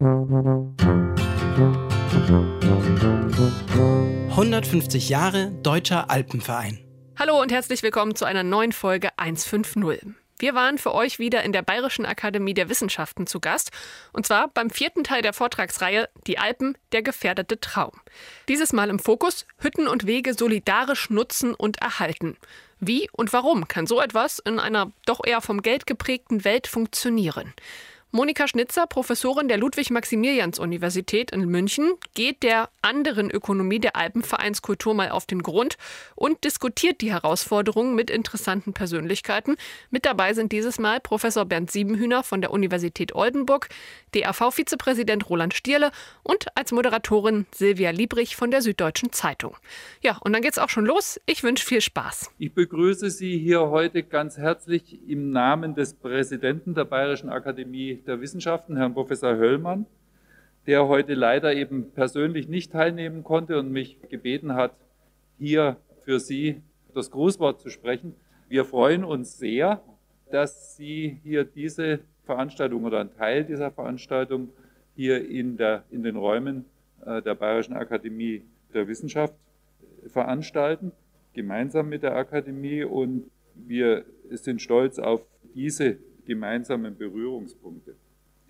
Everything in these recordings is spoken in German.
150 Jahre Deutscher Alpenverein. Hallo und herzlich willkommen zu einer neuen Folge 150. Wir waren für euch wieder in der Bayerischen Akademie der Wissenschaften zu Gast. Und zwar beim vierten Teil der Vortragsreihe Die Alpen, der gefährdete Traum. Dieses Mal im Fokus Hütten und Wege solidarisch nutzen und erhalten. Wie und warum kann so etwas in einer doch eher vom Geld geprägten Welt funktionieren? Monika Schnitzer, Professorin der Ludwig-Maximilians-Universität in München, geht der anderen Ökonomie der Alpenvereinskultur mal auf den Grund und diskutiert die Herausforderungen mit interessanten Persönlichkeiten. Mit dabei sind dieses Mal Professor Bernd Siebenhühner von der Universität Oldenburg, DAV-Vizepräsident Roland Stierle und als Moderatorin Silvia Liebrich von der Süddeutschen Zeitung. Ja, und dann geht's auch schon los. Ich wünsche viel Spaß. Ich begrüße Sie hier heute ganz herzlich im Namen des Präsidenten der Bayerischen Akademie der Wissenschaften, Herrn Professor Höllmann, der heute leider eben persönlich nicht teilnehmen konnte und mich gebeten hat, hier für Sie das Grußwort zu sprechen. Wir freuen uns sehr, dass Sie hier diese Veranstaltung oder einen Teil dieser Veranstaltung hier in, der, in den Räumen äh, der Bayerischen Akademie der Wissenschaft veranstalten, gemeinsam mit der Akademie. Und wir sind stolz auf diese gemeinsamen Berührungspunkte.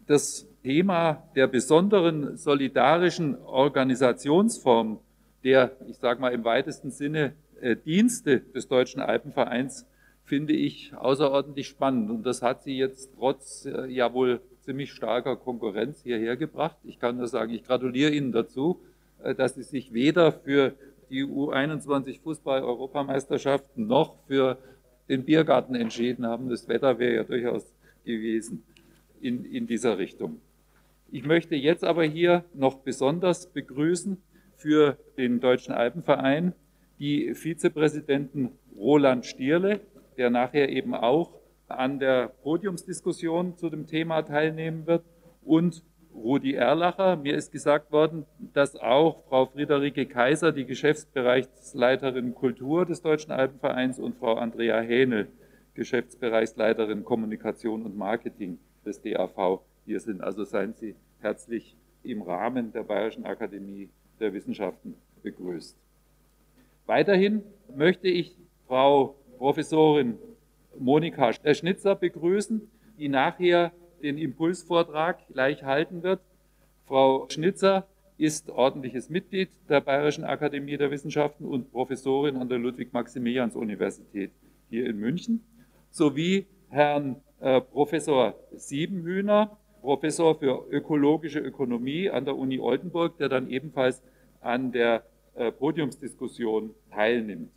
Das Thema der besonderen solidarischen Organisationsform der, ich sage mal im weitesten Sinne, äh, Dienste des Deutschen Alpenvereins finde ich außerordentlich spannend. Und das hat sie jetzt trotz äh, ja wohl ziemlich starker Konkurrenz hierher gebracht. Ich kann nur sagen, ich gratuliere Ihnen dazu, äh, dass Sie sich weder für die U21 Fußball-Europameisterschaften noch für den Biergarten entschieden haben. Das Wetter wäre ja durchaus gewesen in, in dieser Richtung. Ich möchte jetzt aber hier noch besonders begrüßen für den Deutschen Alpenverein die Vizepräsidenten Roland Stierle, der nachher eben auch an der Podiumsdiskussion zu dem Thema teilnehmen wird, und Rudi Erlacher. Mir ist gesagt worden, dass auch Frau Friederike Kaiser, die Geschäftsbereichsleiterin Kultur des Deutschen Alpenvereins, und Frau Andrea Hähnel, Geschäftsbereichsleiterin Kommunikation und Marketing des DAV, hier sind. Also seien Sie herzlich im Rahmen der Bayerischen Akademie der Wissenschaften begrüßt. Weiterhin möchte ich Frau Professorin Monika Schnitzer begrüßen, die nachher den Impulsvortrag gleich halten wird. Frau Schnitzer ist ordentliches Mitglied der Bayerischen Akademie der Wissenschaften und Professorin an der Ludwig-Maximilians-Universität hier in München, sowie Herrn äh, Professor Siebenhühner, Professor für ökologische Ökonomie an der Uni Oldenburg, der dann ebenfalls an der äh, Podiumsdiskussion teilnimmt.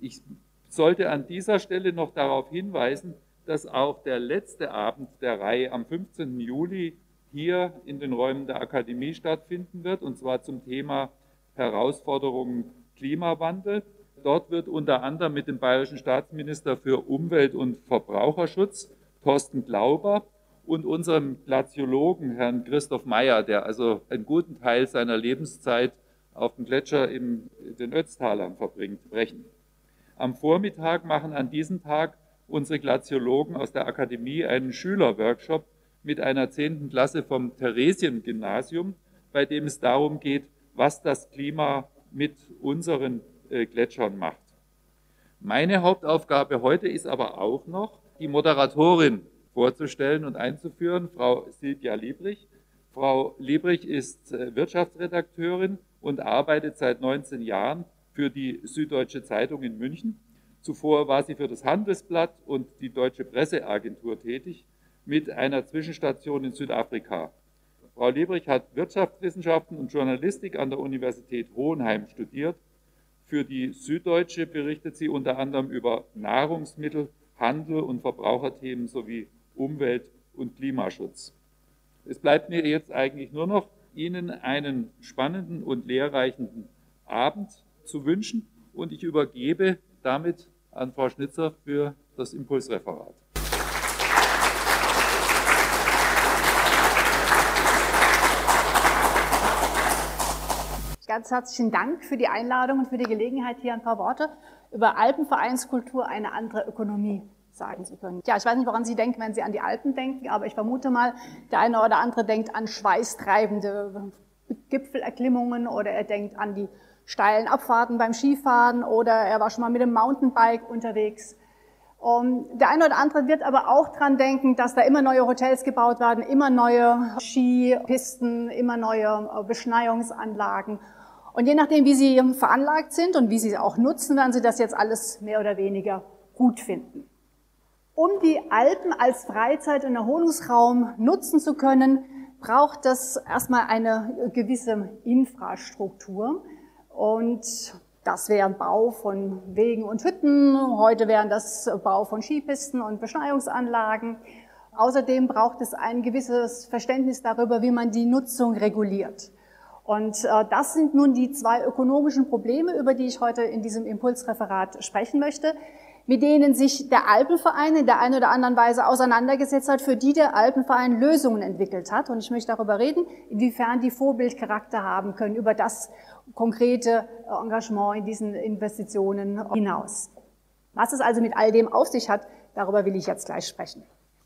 Ich sollte an dieser Stelle noch darauf hinweisen, dass auch der letzte Abend der Reihe am 15. Juli hier in den Räumen der Akademie stattfinden wird, und zwar zum Thema Herausforderungen Klimawandel. Dort wird unter anderem mit dem bayerischen Staatsminister für Umwelt und Verbraucherschutz, Thorsten Glauber, und unserem Glaziologen, Herrn Christoph Meyer, der also einen guten Teil seiner Lebenszeit auf dem Gletscher in den Ötztalern verbringt, sprechen. Am Vormittag machen an diesem Tag unsere Glaziologen aus der Akademie einen Schülerworkshop mit einer zehnten Klasse vom Theresien-Gymnasium, bei dem es darum geht, was das Klima mit unseren äh, Gletschern macht. Meine Hauptaufgabe heute ist aber auch noch, die Moderatorin vorzustellen und einzuführen, Frau Silvia Liebrich. Frau Liebrich ist äh, Wirtschaftsredakteurin und arbeitet seit 19 Jahren für die Süddeutsche Zeitung in München Zuvor war sie für das Handelsblatt und die Deutsche Presseagentur tätig mit einer Zwischenstation in Südafrika. Frau Liebrich hat Wirtschaftswissenschaften und Journalistik an der Universität Hohenheim studiert. Für die Süddeutsche berichtet sie unter anderem über Nahrungsmittel, Handel und Verbraucherthemen sowie Umwelt- und Klimaschutz. Es bleibt mir jetzt eigentlich nur noch, Ihnen einen spannenden und lehrreichen Abend zu wünschen und ich übergebe damit an Frau Schnitzer für das Impulsreferat. Ganz herzlichen Dank für die Einladung und für die Gelegenheit, hier ein paar Worte über Alpenvereinskultur, eine andere Ökonomie sagen zu können. Ja, ich weiß nicht, woran Sie denken, wenn Sie an die Alpen denken, aber ich vermute mal, der eine oder andere denkt an schweißtreibende Gipfelerklimmungen oder er denkt an die steilen Abfahrten beim Skifahren oder er war schon mal mit dem Mountainbike unterwegs. Und der eine oder andere wird aber auch dran denken, dass da immer neue Hotels gebaut werden, immer neue Skipisten, immer neue äh, Beschneiungsanlagen. Und je nachdem, wie Sie veranlagt sind und wie Sie auch nutzen, werden Sie das jetzt alles mehr oder weniger gut finden. Um die Alpen als Freizeit- und Erholungsraum nutzen zu können, braucht das erstmal eine gewisse Infrastruktur. Und das wäre Bau von Wegen und Hütten. Heute wären das Bau von Skipisten und Beschneiungsanlagen. Außerdem braucht es ein gewisses Verständnis darüber, wie man die Nutzung reguliert. Und äh, das sind nun die zwei ökonomischen Probleme, über die ich heute in diesem Impulsreferat sprechen möchte mit denen sich der Alpenverein in der einen oder anderen Weise auseinandergesetzt hat, für die der Alpenverein Lösungen entwickelt hat. Und ich möchte darüber reden, inwiefern die Vorbildcharakter haben können über das konkrete Engagement in diesen Investitionen hinaus. Was es also mit all dem auf sich hat, darüber will ich jetzt gleich sprechen.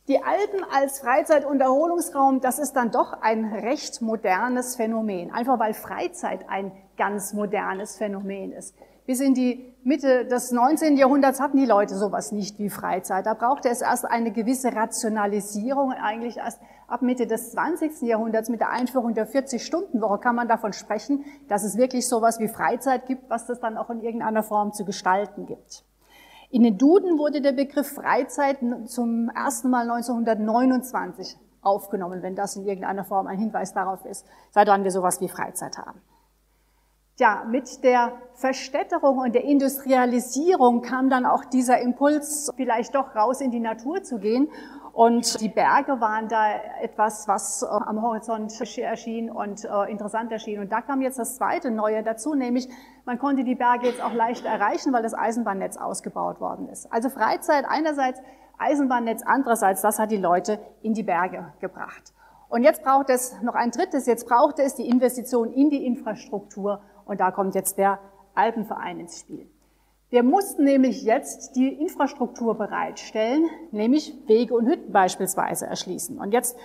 Die Alpen als Freizeit- und Erholungsraum, das ist dann doch ein recht modernes Phänomen, einfach weil Freizeit ein ganz modernes Phänomen ist. Bis in die Mitte des 19. Jahrhunderts hatten die Leute sowas nicht wie Freizeit. Da brauchte es erst eine gewisse Rationalisierung. Eigentlich erst ab Mitte des 20. Jahrhunderts mit der Einführung der 40-Stunden-Woche kann man davon sprechen, dass es wirklich sowas wie Freizeit gibt, was das dann auch in irgendeiner Form zu gestalten gibt. In den Duden wurde der Begriff Freizeit zum ersten Mal 1929 aufgenommen, wenn das in irgendeiner Form ein Hinweis darauf ist, seit wann wir sowas wie Freizeit haben. Ja, mit der Verstädterung und der Industrialisierung kam dann auch dieser Impuls, vielleicht doch raus in die Natur zu gehen. Und die Berge waren da etwas, was äh, am Horizont erschien und äh, interessant erschien. Und da kam jetzt das zweite Neue dazu, nämlich man konnte die Berge jetzt auch leicht erreichen, weil das Eisenbahnnetz ausgebaut worden ist. Also Freizeit einerseits, Eisenbahnnetz andererseits, das hat die Leute in die Berge gebracht. Und jetzt braucht es noch ein drittes, jetzt braucht es die Investition in die Infrastruktur und da kommt jetzt der Alpenverein ins Spiel. Wir mussten nämlich jetzt die Infrastruktur bereitstellen, nämlich Wege und Hütten beispielsweise erschließen. Und jetzt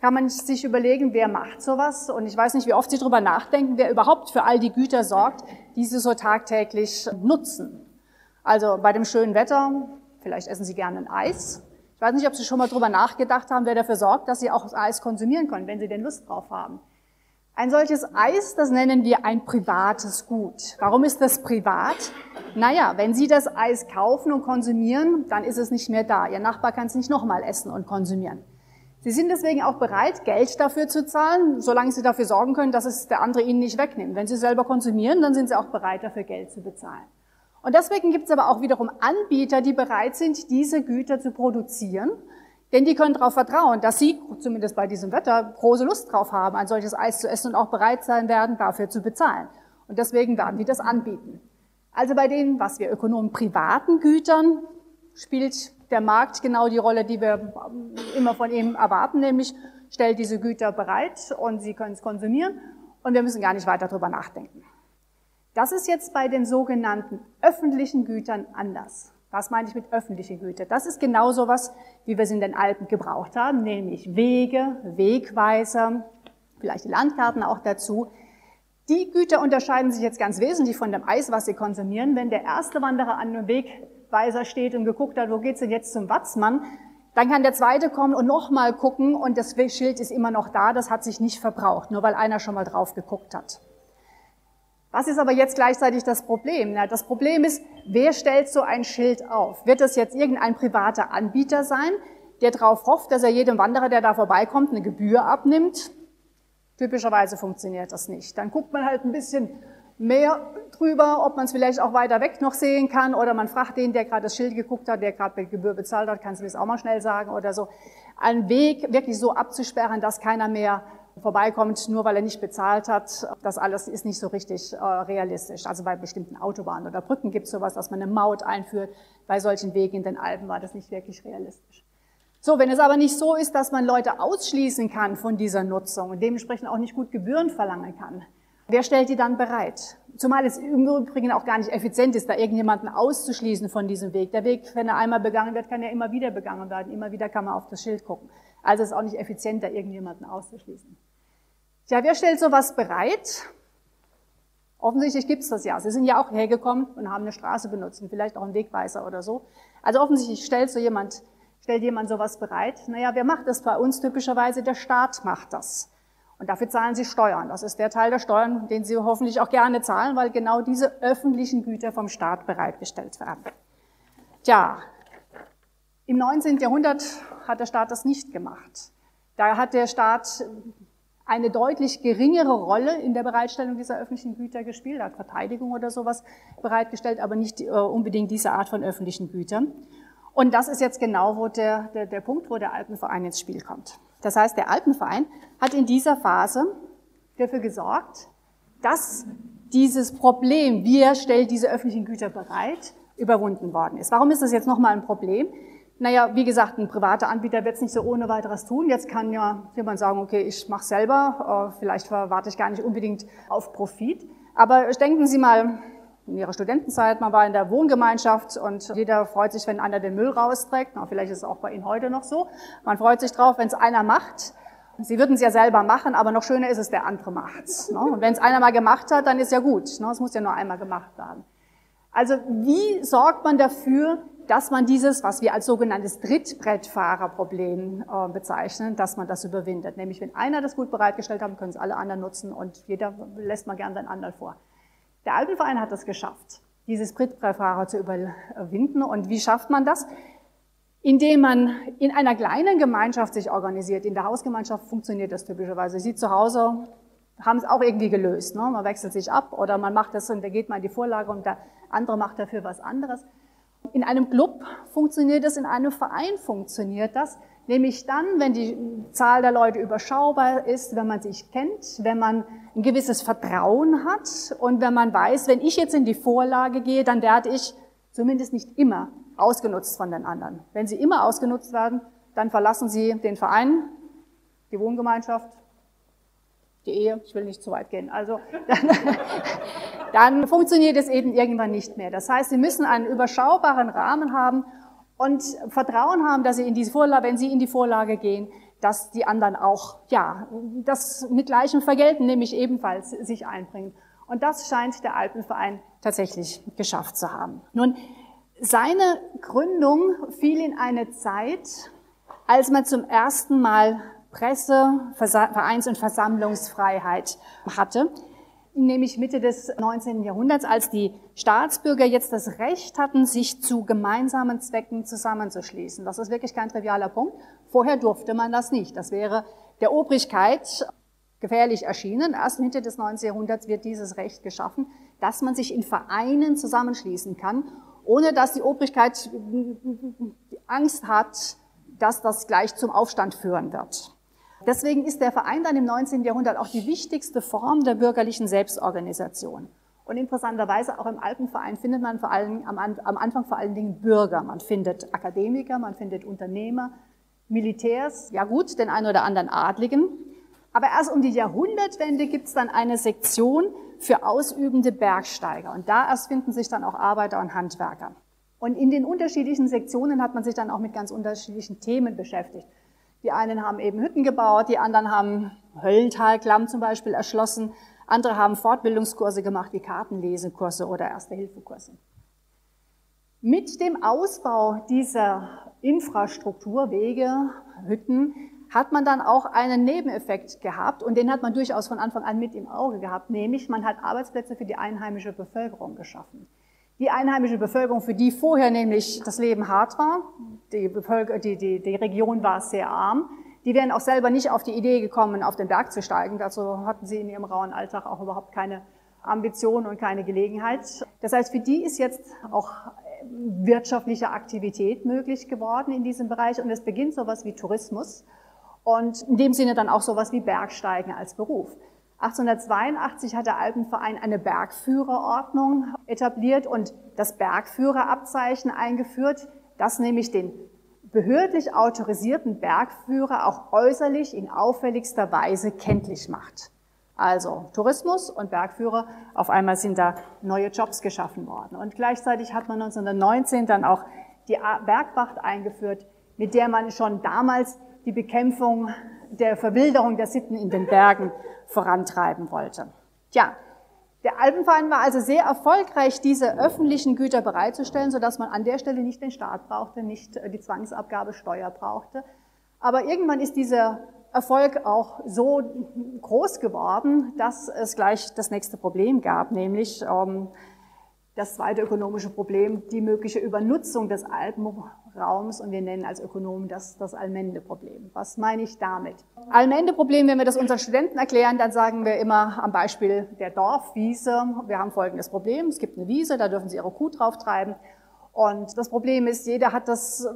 kann man sich überlegen, wer macht sowas. Und ich weiß nicht, wie oft Sie darüber nachdenken, wer überhaupt für all die Güter sorgt, die Sie so tagtäglich nutzen. Also bei dem schönen Wetter, vielleicht essen Sie gerne ein Eis. Ich weiß nicht, ob Sie schon mal darüber nachgedacht haben, wer dafür sorgt, dass Sie auch Eis konsumieren können, wenn Sie denn Lust drauf haben. Ein solches Eis, das nennen wir ein privates Gut. Warum ist das privat? Naja, wenn Sie das Eis kaufen und konsumieren, dann ist es nicht mehr da. Ihr Nachbar kann es nicht nochmal essen und konsumieren. Sie sind deswegen auch bereit, Geld dafür zu zahlen, solange Sie dafür sorgen können, dass es der andere Ihnen nicht wegnimmt. Wenn Sie selber konsumieren, dann sind Sie auch bereit, dafür Geld zu bezahlen. Und deswegen gibt es aber auch wiederum Anbieter, die bereit sind, diese Güter zu produzieren denn die können darauf vertrauen, dass sie, zumindest bei diesem Wetter, große Lust drauf haben, ein solches Eis zu essen und auch bereit sein werden, dafür zu bezahlen. Und deswegen werden die das anbieten. Also bei den, was wir Ökonomen privaten Gütern, spielt der Markt genau die Rolle, die wir immer von ihm erwarten, nämlich stellt diese Güter bereit und sie können es konsumieren und wir müssen gar nicht weiter darüber nachdenken. Das ist jetzt bei den sogenannten öffentlichen Gütern anders. Was meine ich mit öffentliche Güter? Das ist genau so was, wie wir es in den Alpen gebraucht haben, nämlich Wege, Wegweiser, vielleicht die Landkarten auch dazu. Die Güter unterscheiden sich jetzt ganz wesentlich von dem Eis, was sie konsumieren. Wenn der erste Wanderer an einem Wegweiser steht und geguckt hat, wo geht's denn jetzt zum Watzmann, dann kann der zweite kommen und nochmal gucken und das Schild ist immer noch da, das hat sich nicht verbraucht, nur weil einer schon mal drauf geguckt hat. Was ist aber jetzt gleichzeitig das Problem? Na, das Problem ist, wer stellt so ein Schild auf? Wird das jetzt irgendein privater Anbieter sein, der darauf hofft, dass er jedem Wanderer, der da vorbeikommt, eine Gebühr abnimmt? Typischerweise funktioniert das nicht. Dann guckt man halt ein bisschen mehr drüber, ob man es vielleicht auch weiter weg noch sehen kann oder man fragt den, der gerade das Schild geguckt hat, der gerade Gebühr bezahlt hat, kannst du das auch mal schnell sagen oder so. Ein Weg wirklich so abzusperren, dass keiner mehr vorbeikommt, nur weil er nicht bezahlt hat. Das alles ist nicht so richtig äh, realistisch. Also bei bestimmten Autobahnen oder Brücken gibt es sowas, dass man eine Maut einführt. Bei solchen Wegen in den Alpen war das nicht wirklich realistisch. So, wenn es aber nicht so ist, dass man Leute ausschließen kann von dieser Nutzung und dementsprechend auch nicht gut Gebühren verlangen kann, Wer stellt die dann bereit? Zumal es im Übrigen auch gar nicht effizient ist, da irgendjemanden auszuschließen von diesem Weg. Der Weg, wenn er einmal begangen wird, kann ja immer wieder begangen werden. Immer wieder kann man auf das Schild gucken. Also ist auch nicht effizient, da irgendjemanden auszuschließen. Tja, wer stellt sowas bereit? Offensichtlich gibt's das ja. Sie sind ja auch hergekommen und haben eine Straße benutzt und vielleicht auch einen Wegweiser oder so. Also offensichtlich stellt so jemand, stellt jemand sowas bereit. Naja, wer macht das bei uns typischerweise? Der Staat macht das. Und dafür zahlen sie Steuern. Das ist der Teil der Steuern, den sie hoffentlich auch gerne zahlen, weil genau diese öffentlichen Güter vom Staat bereitgestellt werden. Tja, im 19. Jahrhundert hat der Staat das nicht gemacht. Da hat der Staat eine deutlich geringere Rolle in der Bereitstellung dieser öffentlichen Güter gespielt, hat Verteidigung oder sowas bereitgestellt, aber nicht äh, unbedingt diese Art von öffentlichen Gütern. Und das ist jetzt genau wo der, der, der Punkt, wo der Alpenverein ins Spiel kommt. Das heißt, der Alpenverein hat in dieser Phase dafür gesorgt, dass dieses Problem, wer stellt diese öffentlichen Güter bereit, überwunden worden ist. Warum ist das jetzt nochmal ein Problem? Naja, wie gesagt, ein privater Anbieter wird es nicht so ohne weiteres tun. Jetzt kann ja jemand sagen, okay, ich mache selber, äh, vielleicht warte ich gar nicht unbedingt auf Profit. Aber denken Sie mal in Ihrer Studentenzeit, man war in der Wohngemeinschaft und jeder freut sich, wenn einer den Müll rausträgt. Na, vielleicht ist es auch bei Ihnen heute noch so. Man freut sich drauf, wenn es einer macht. Sie würden es ja selber machen, aber noch schöner ist es, der andere macht's. Ne? Und wenn es einer mal gemacht hat, dann ist ja gut. Ne? Es muss ja nur einmal gemacht werden. Also wie sorgt man dafür, dass man dieses, was wir als sogenanntes Trittbrettfahrerproblem äh, bezeichnen, dass man das überwindet. Nämlich, wenn einer das gut bereitgestellt hat, können es alle anderen nutzen und jeder lässt mal gern seinen anderen vor. Der Alpenverein hat das geschafft, dieses Trittbrettfahrer zu überwinden. Und wie schafft man das? Indem man in einer kleinen Gemeinschaft sich organisiert. In der Hausgemeinschaft funktioniert das typischerweise. Sie zu Hause haben es auch irgendwie gelöst. Ne? Man wechselt sich ab oder man macht das und da geht man in die Vorlage und der andere macht dafür was anderes. In einem Club funktioniert das, in einem Verein funktioniert das, nämlich dann, wenn die Zahl der Leute überschaubar ist, wenn man sich kennt, wenn man ein gewisses Vertrauen hat und wenn man weiß, wenn ich jetzt in die Vorlage gehe, dann werde ich zumindest nicht immer ausgenutzt von den anderen. Wenn sie immer ausgenutzt werden, dann verlassen sie den Verein, die Wohngemeinschaft, die Ehe, ich will nicht zu weit gehen. Also dann, dann funktioniert es eben irgendwann nicht mehr. Das heißt, Sie müssen einen überschaubaren Rahmen haben und Vertrauen haben, dass Sie in diese Vorlage, wenn Sie in die Vorlage gehen, dass die anderen auch, ja, das mit gleichem Vergelten, nämlich ebenfalls sich einbringen. Und das scheint der Alpenverein tatsächlich geschafft zu haben. Nun, seine Gründung fiel in eine Zeit, als man zum ersten Mal Presse, Vereins- und Versammlungsfreiheit hatte, nämlich Mitte des 19. Jahrhunderts, als die Staatsbürger jetzt das Recht hatten, sich zu gemeinsamen Zwecken zusammenzuschließen. Das ist wirklich kein trivialer Punkt. Vorher durfte man das nicht. Das wäre der Obrigkeit gefährlich erschienen. Erst Mitte des 19. Jahrhunderts wird dieses Recht geschaffen, dass man sich in Vereinen zusammenschließen kann, ohne dass die Obrigkeit Angst hat, dass das gleich zum Aufstand führen wird. Deswegen ist der Verein dann im 19. Jahrhundert auch die wichtigste Form der bürgerlichen Selbstorganisation. Und interessanterweise auch im Alpenverein findet man vor allem am, Anfang vor allen Dingen Bürger. Man findet Akademiker, man findet Unternehmer, Militärs, ja gut, den einen oder anderen Adligen. Aber erst um die Jahrhundertwende gibt es dann eine Sektion für ausübende Bergsteiger. Und da erst finden sich dann auch Arbeiter und Handwerker. Und in den unterschiedlichen Sektionen hat man sich dann auch mit ganz unterschiedlichen Themen beschäftigt. Die einen haben eben Hütten gebaut, die anderen haben Höllentalklamm zum Beispiel erschlossen, andere haben Fortbildungskurse gemacht wie Kartenlesekurse oder Erste-Hilfe-Kurse. Mit dem Ausbau dieser Infrastruktur, Wege, Hütten, hat man dann auch einen Nebeneffekt gehabt und den hat man durchaus von Anfang an mit im Auge gehabt, nämlich man hat Arbeitsplätze für die einheimische Bevölkerung geschaffen. Die einheimische Bevölkerung, für die vorher nämlich das Leben hart war, die, Bevölker die, die, die Region war sehr arm, die wären auch selber nicht auf die Idee gekommen, auf den Berg zu steigen. Dazu hatten sie in ihrem rauen Alltag auch überhaupt keine Ambition und keine Gelegenheit. Das heißt, für die ist jetzt auch wirtschaftliche Aktivität möglich geworden in diesem Bereich und es beginnt sowas wie Tourismus und in dem Sinne dann auch sowas wie Bergsteigen als Beruf. 1882 hat der Alpenverein eine Bergführerordnung etabliert und das Bergführerabzeichen eingeführt, das nämlich den behördlich autorisierten Bergführer auch äußerlich in auffälligster Weise kenntlich macht. Also Tourismus und Bergführer, auf einmal sind da neue Jobs geschaffen worden. Und gleichzeitig hat man 1919 dann auch die Bergwacht eingeführt, mit der man schon damals die Bekämpfung der Verwilderung der Sitten in den Bergen vorantreiben wollte. Tja, der Alpenverein war also sehr erfolgreich, diese öffentlichen Güter bereitzustellen, sodass man an der Stelle nicht den Staat brauchte, nicht äh, die Zwangsabgabe Steuer brauchte. Aber irgendwann ist dieser Erfolg auch so groß geworden, dass es gleich das nächste Problem gab, nämlich ähm, das zweite ökonomische Problem, die mögliche Übernutzung des Alpenraums und wir nennen als Ökonomen das das Allmende-Problem. Was meine ich damit? Allmende-Problem, wenn wir das unseren Studenten erklären, dann sagen wir immer am Beispiel der Dorfwiese, wir haben folgendes Problem, es gibt eine Wiese, da dürfen Sie Ihre Kuh drauf treiben und das Problem ist, jeder hat das,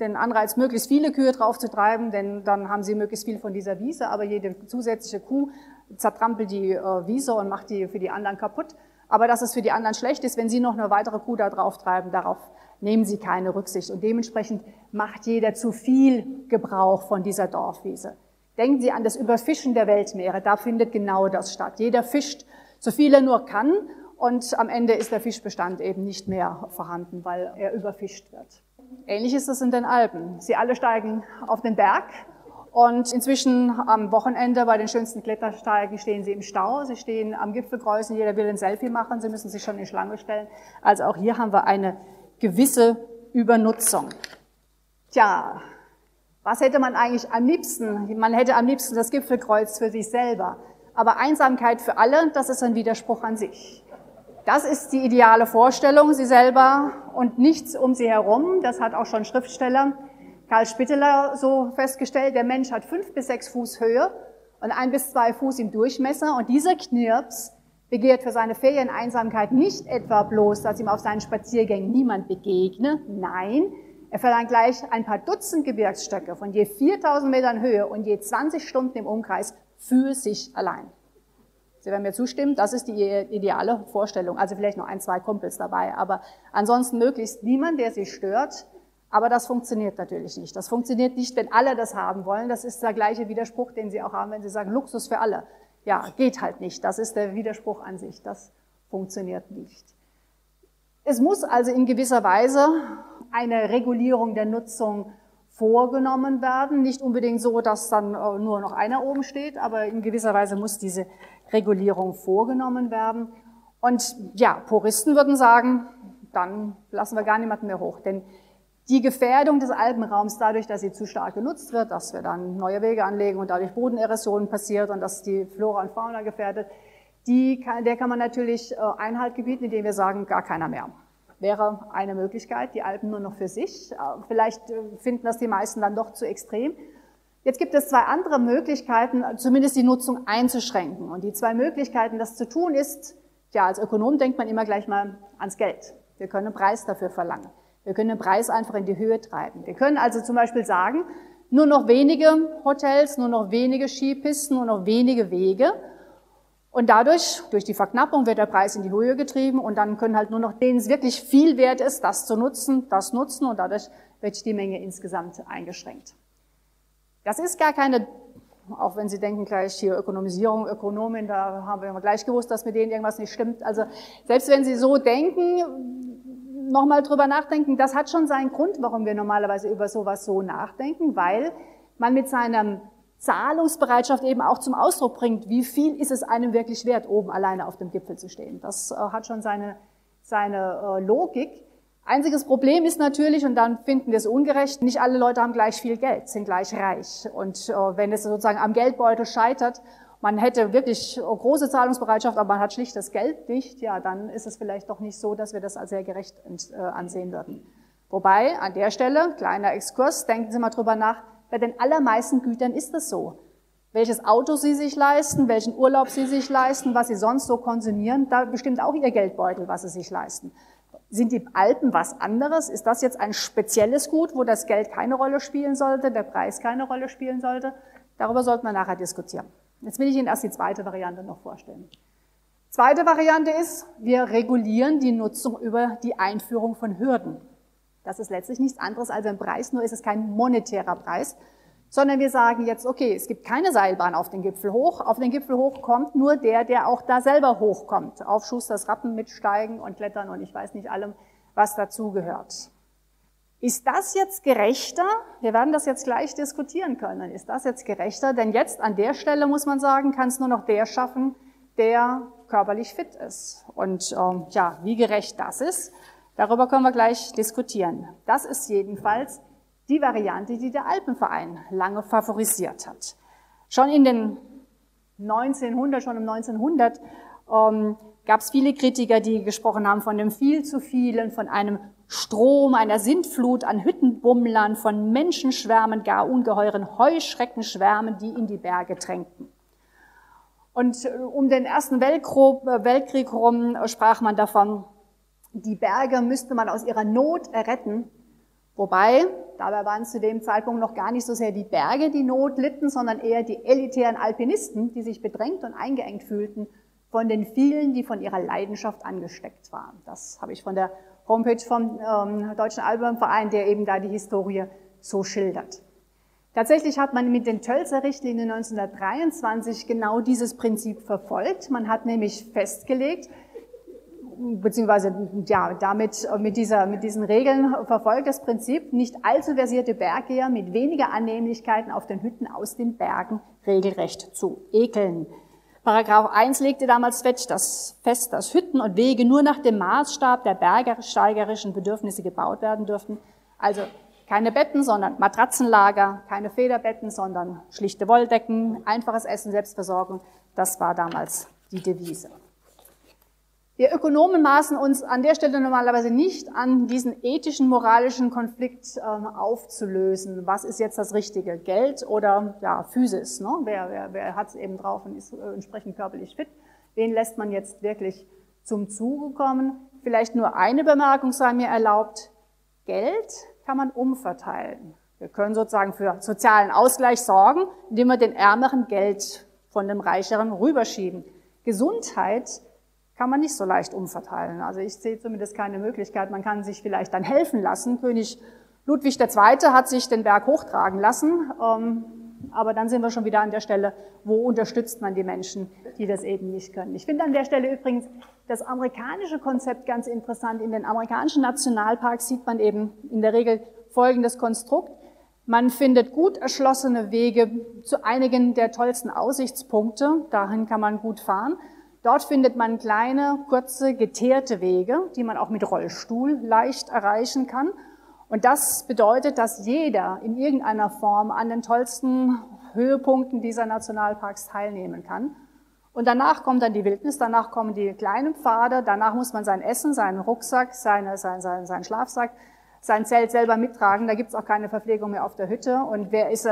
den Anreiz, möglichst viele Kühe drauf zu treiben, denn dann haben sie möglichst viel von dieser Wiese, aber jede zusätzliche Kuh zertrampelt die äh, Wiese und macht die für die anderen kaputt. Aber dass es für die anderen schlecht ist, wenn sie noch eine weitere Kuh da drauf treiben, darauf nehmen sie keine Rücksicht. Und dementsprechend macht jeder zu viel Gebrauch von dieser Dorfwiese. Denken Sie an das Überfischen der Weltmeere. Da findet genau das statt. Jeder fischt so viel er nur kann und am Ende ist der Fischbestand eben nicht mehr vorhanden, weil er überfischt wird. Ähnlich ist es in den Alpen. Sie alle steigen auf den Berg und inzwischen am Wochenende bei den schönsten Klettersteigen stehen sie im Stau, sie stehen am Gipfelkreuz und jeder will ein Selfie machen, sie müssen sich schon in Schlange stellen. Also auch hier haben wir eine gewisse Übernutzung. Tja, was hätte man eigentlich am liebsten? Man hätte am liebsten das Gipfelkreuz für sich selber. Aber Einsamkeit für alle, das ist ein Widerspruch an sich. Das ist die ideale Vorstellung, sie selber und nichts um sie herum. Das hat auch schon Schriftsteller Karl Spitteler so festgestellt, der Mensch hat fünf bis sechs Fuß Höhe und ein bis zwei Fuß im Durchmesser und dieser Knirps begehrt für seine Ferieneinsamkeit nicht etwa bloß, dass ihm auf seinen Spaziergängen niemand begegne. Nein, er verlangt gleich ein paar Dutzend Gebirgsstöcke von je 4000 Metern Höhe und je 20 Stunden im Umkreis für sich allein. Sie werden mir zustimmen, das ist die ideale Vorstellung. Also vielleicht noch ein, zwei Kumpels dabei, aber ansonsten möglichst niemand, der sich stört, aber das funktioniert natürlich nicht. Das funktioniert nicht, wenn alle das haben wollen. Das ist der gleiche Widerspruch, den Sie auch haben, wenn Sie sagen, Luxus für alle. Ja, geht halt nicht. Das ist der Widerspruch an sich. Das funktioniert nicht. Es muss also in gewisser Weise eine Regulierung der Nutzung vorgenommen werden. Nicht unbedingt so, dass dann äh, nur noch einer oben steht, aber in gewisser Weise muss diese Regulierung vorgenommen werden. Und ja, Puristen würden sagen, dann lassen wir gar niemanden mehr hoch. Denn die Gefährdung des Alpenraums dadurch, dass sie zu stark genutzt wird, dass wir dann neue Wege anlegen und dadurch Bodenerosion passiert und dass die Flora und Fauna gefährdet, die kann, der kann man natürlich äh, Einhalt gebieten, indem wir sagen, gar keiner mehr. Wäre eine Möglichkeit, die Alpen nur noch für sich. Äh, vielleicht äh, finden das die meisten dann doch zu extrem. Jetzt gibt es zwei andere Möglichkeiten, zumindest die Nutzung einzuschränken. Und die zwei Möglichkeiten, das zu tun, ist, ja, als Ökonom denkt man immer gleich mal ans Geld. Wir können einen Preis dafür verlangen. Wir können den Preis einfach in die Höhe treiben. Wir können also zum Beispiel sagen, nur noch wenige Hotels, nur noch wenige Skipisten, nur noch wenige Wege. Und dadurch, durch die Verknappung, wird der Preis in die Höhe getrieben und dann können halt nur noch denen es wirklich viel wert ist, das zu nutzen, das nutzen und dadurch wird die Menge insgesamt eingeschränkt. Das ist gar keine, auch wenn Sie denken gleich hier Ökonomisierung, Ökonomin, da haben wir gleich gewusst, dass mit denen irgendwas nicht stimmt. Also selbst wenn Sie so denken, nochmal drüber nachdenken, das hat schon seinen Grund, warum wir normalerweise über sowas so nachdenken, weil man mit seiner Zahlungsbereitschaft eben auch zum Ausdruck bringt, wie viel ist es einem wirklich wert, oben alleine auf dem Gipfel zu stehen. Das äh, hat schon seine, seine äh, Logik. Einziges Problem ist natürlich, und dann finden wir es ungerecht, nicht alle Leute haben gleich viel Geld, sind gleich reich. Und äh, wenn es sozusagen am Geldbeutel scheitert man hätte wirklich große Zahlungsbereitschaft, aber man hat schlicht das Geld nicht, ja, dann ist es vielleicht doch nicht so, dass wir das als sehr gerecht äh, ansehen würden. Wobei, an der Stelle, kleiner Exkurs, denken Sie mal drüber nach, bei den allermeisten Gütern ist es so. Welches Auto Sie sich leisten, welchen Urlaub Sie sich leisten, was Sie sonst so konsumieren, da bestimmt auch Ihr Geldbeutel, was Sie sich leisten. Sind die Alpen was anderes? Ist das jetzt ein spezielles Gut, wo das Geld keine Rolle spielen sollte, der Preis keine Rolle spielen sollte? Darüber sollten wir nachher diskutieren. Jetzt will ich Ihnen erst die zweite Variante noch vorstellen. Zweite Variante ist, wir regulieren die Nutzung über die Einführung von Hürden. Das ist letztlich nichts anderes als ein Preis, nur ist es kein monetärer Preis, sondern wir sagen jetzt, okay, es gibt keine Seilbahn auf den Gipfel hoch. Auf den Gipfel hoch kommt nur der, der auch da selber hochkommt. Auf Schusters Rappen mitsteigen und klettern und ich weiß nicht allem, was dazugehört. Ist das jetzt gerechter? Wir werden das jetzt gleich diskutieren können. Ist das jetzt gerechter? Denn jetzt an der Stelle muss man sagen, kann es nur noch der schaffen, der körperlich fit ist. Und ähm, ja, wie gerecht das ist, darüber können wir gleich diskutieren. Das ist jedenfalls die Variante, die der Alpenverein lange favorisiert hat. Schon in den 1900, schon im 1900 ähm, gab es viele Kritiker, die gesprochen haben von dem viel zu vielen, von einem Strom, einer Sintflut an Hüttenbummlern, von Menschenschwärmen, gar ungeheuren Heuschreckenschwärmen, die in die Berge drängten. Und äh, um den Ersten äh, Weltkrieg herum sprach man davon, die Berge müsste man aus ihrer Not erretten. Wobei, dabei waren zu dem Zeitpunkt noch gar nicht so sehr die Berge, die Not litten, sondern eher die elitären Alpinisten, die sich bedrängt und eingeengt fühlten von den vielen, die von ihrer Leidenschaft angesteckt waren. Das habe ich von der Homepage vom ähm, Deutschen Alpenverein, der eben da die Historie so schildert. Tatsächlich hat man mit den Tölzer Richtlinien 1923 genau dieses Prinzip verfolgt. Man hat nämlich festgelegt, beziehungsweise ja, damit mit, dieser, mit diesen Regeln verfolgt das Prinzip, nicht allzu versierte Berggeher mit weniger Annehmlichkeiten auf den Hütten aus den Bergen regelrecht zu ekeln. Paragraph 1 legte damals fest, dass, Hütten und Wege nur nach dem Maßstab der bergsteigerischen Bedürfnisse gebaut werden dürften. Also keine Betten, sondern Matratzenlager, keine Federbetten, sondern schlichte Wolldecken, einfaches Essen, Selbstversorgung. Das war damals die Devise. Wir Ökonomen maßen uns an der Stelle normalerweise nicht an, diesen ethischen, moralischen Konflikt äh, aufzulösen. Was ist jetzt das Richtige? Geld oder ja, Physis? Ne? Wer, wer, wer hat es eben drauf und ist äh, entsprechend körperlich fit? Wen lässt man jetzt wirklich zum Zuge kommen? Vielleicht nur eine Bemerkung sei mir erlaubt. Geld kann man umverteilen. Wir können sozusagen für sozialen Ausgleich sorgen, indem wir den Ärmeren Geld von dem Reicheren rüberschieben. Gesundheit kann man nicht so leicht umverteilen. Also ich sehe zumindest keine Möglichkeit. Man kann sich vielleicht dann helfen lassen. König Ludwig II. hat sich den Berg hochtragen lassen. Ähm, aber dann sind wir schon wieder an der Stelle, wo unterstützt man die Menschen, die das eben nicht können. Ich finde an der Stelle übrigens das amerikanische Konzept ganz interessant. In den amerikanischen Nationalparks sieht man eben in der Regel folgendes Konstrukt. Man findet gut erschlossene Wege zu einigen der tollsten Aussichtspunkte. Dahin kann man gut fahren. Dort findet man kleine, kurze, geteerte Wege, die man auch mit Rollstuhl leicht erreichen kann. Und das bedeutet, dass jeder in irgendeiner Form an den tollsten Höhepunkten dieser Nationalparks teilnehmen kann. Und danach kommt dann die Wildnis, danach kommen die kleinen Pfade, danach muss man sein Essen, seinen Rucksack, seine, sein, sein, sein Schlafsack, sein Zelt selber mittragen. Da gibt's auch keine Verpflegung mehr auf der Hütte. Und wer es,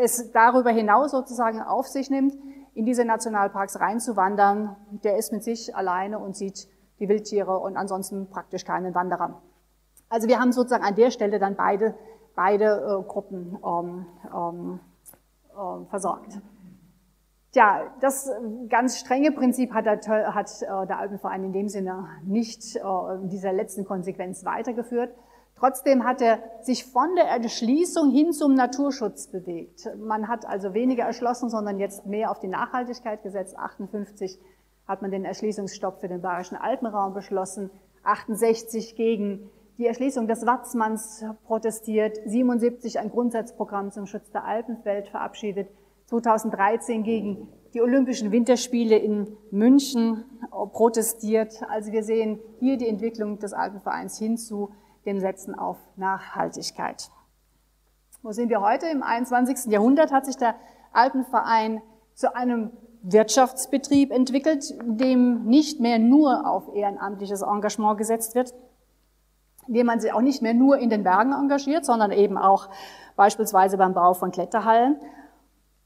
es darüber hinaus sozusagen auf sich nimmt, in diese Nationalparks reinzuwandern, der ist mit sich alleine und sieht die Wildtiere und ansonsten praktisch keinen Wanderer. Also wir haben sozusagen an der Stelle dann beide, beide äh, Gruppen ähm, ähm, äh, versorgt. Tja, das ganz strenge Prinzip hat der, hat äh, der Alpenverein in dem Sinne nicht äh, in dieser letzten Konsequenz weitergeführt. Trotzdem hat er sich von der Erschließung hin zum Naturschutz bewegt. Man hat also weniger erschlossen, sondern jetzt mehr auf die Nachhaltigkeit gesetzt. 58 hat man den Erschließungsstopp für den Bayerischen Alpenraum beschlossen. 68 gegen die Erschließung des Watzmanns protestiert. 77 ein Grundsatzprogramm zum Schutz der Alpenwelt verabschiedet. 2013 gegen die Olympischen Winterspiele in München protestiert. Also wir sehen hier die Entwicklung des Alpenvereins hinzu dem Setzen auf Nachhaltigkeit. Wo sind wir heute? Im 21. Jahrhundert hat sich der Alpenverein zu einem Wirtschaftsbetrieb entwickelt, dem nicht mehr nur auf ehrenamtliches Engagement gesetzt wird, indem man sich auch nicht mehr nur in den Bergen engagiert, sondern eben auch beispielsweise beim Bau von Kletterhallen.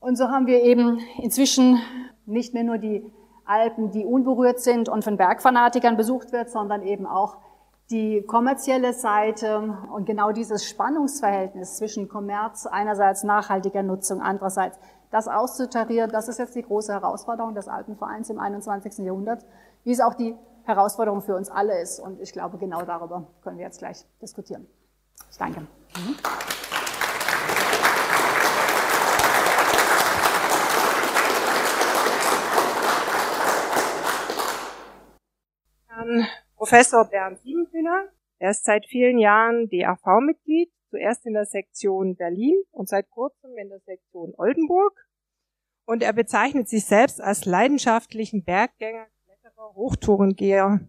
Und so haben wir eben inzwischen nicht mehr nur die Alpen, die unberührt sind und von Bergfanatikern besucht wird, sondern eben auch die kommerzielle Seite und genau dieses Spannungsverhältnis zwischen Kommerz einerseits nachhaltiger Nutzung, andererseits das auszutarieren, das ist jetzt die große Herausforderung des Alpenvereins im 21. Jahrhundert, wie es auch die Herausforderung für uns alle ist. Und ich glaube, genau darüber können wir jetzt gleich diskutieren. Ich danke. Mhm. Ähm, Professor Bernd Siebenhühner. Er ist seit vielen Jahren DAV-Mitglied, zuerst in der Sektion Berlin und seit kurzem in der Sektion Oldenburg. Und er bezeichnet sich selbst als leidenschaftlichen Berggänger, Kletterer, Hochtourengeher.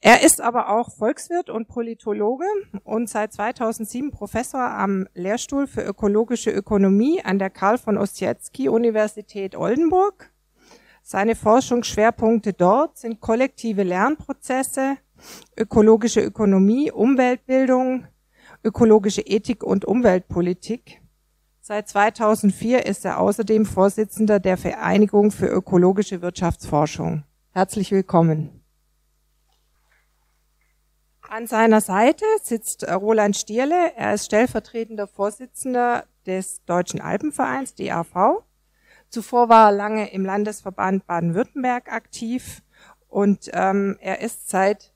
Er ist aber auch Volkswirt und Politologe und seit 2007 Professor am Lehrstuhl für ökologische Ökonomie an der Karl von Ossietzky Universität Oldenburg. Seine Forschungsschwerpunkte dort sind kollektive Lernprozesse, ökologische Ökonomie, Umweltbildung, ökologische Ethik und Umweltpolitik. Seit 2004 ist er außerdem Vorsitzender der Vereinigung für ökologische Wirtschaftsforschung. Herzlich willkommen. An seiner Seite sitzt Roland Stierle. Er ist stellvertretender Vorsitzender des Deutschen Alpenvereins, DAV. Zuvor war er lange im Landesverband Baden-Württemberg aktiv und ähm, er ist seit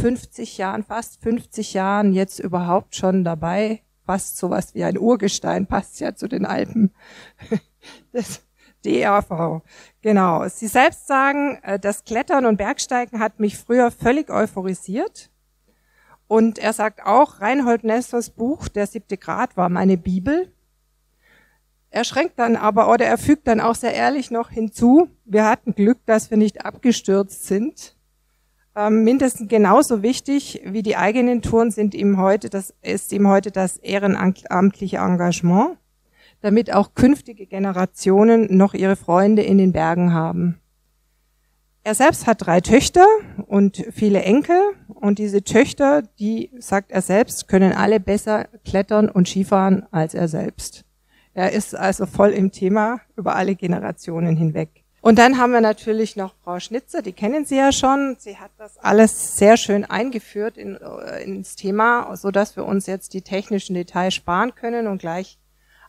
50 Jahren, fast 50 Jahren jetzt überhaupt schon dabei. Fast sowas wie ein Urgestein passt ja zu den Alpen. Das DAV. Genau. Sie selbst sagen, äh, das Klettern und Bergsteigen hat mich früher völlig euphorisiert. Und er sagt auch, Reinhold Nessers Buch Der siebte Grad war meine Bibel. Er schränkt dann aber, oder er fügt dann auch sehr ehrlich noch hinzu, wir hatten Glück, dass wir nicht abgestürzt sind. Ähm, mindestens genauso wichtig wie die eigenen Touren sind ihm heute, das ist ihm heute das ehrenamtliche Engagement, damit auch künftige Generationen noch ihre Freunde in den Bergen haben. Er selbst hat drei Töchter und viele Enkel und diese Töchter, die, sagt er selbst, können alle besser klettern und Skifahren als er selbst. Er ist also voll im Thema über alle Generationen hinweg. Und dann haben wir natürlich noch Frau Schnitzer, die kennen Sie ja schon. Sie hat das alles sehr schön eingeführt in, äh, ins Thema, so dass wir uns jetzt die technischen Details sparen können und gleich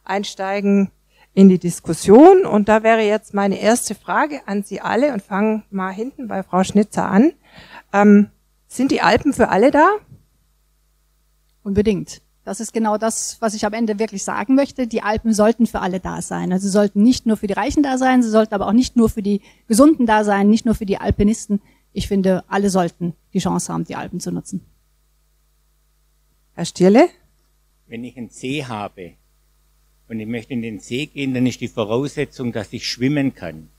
einsteigen in die Diskussion. Und da wäre jetzt meine erste Frage an Sie alle und fangen mal hinten bei Frau Schnitzer an. Ähm, sind die Alpen für alle da? Unbedingt. Das ist genau das, was ich am Ende wirklich sagen möchte. Die Alpen sollten für alle da sein. Also sie sollten nicht nur für die Reichen da sein, sie sollten aber auch nicht nur für die Gesunden da sein, nicht nur für die Alpinisten. Ich finde, alle sollten die Chance haben, die Alpen zu nutzen. Herr Stierle? Wenn ich einen See habe und ich möchte in den See gehen, dann ist die Voraussetzung, dass ich schwimmen kann.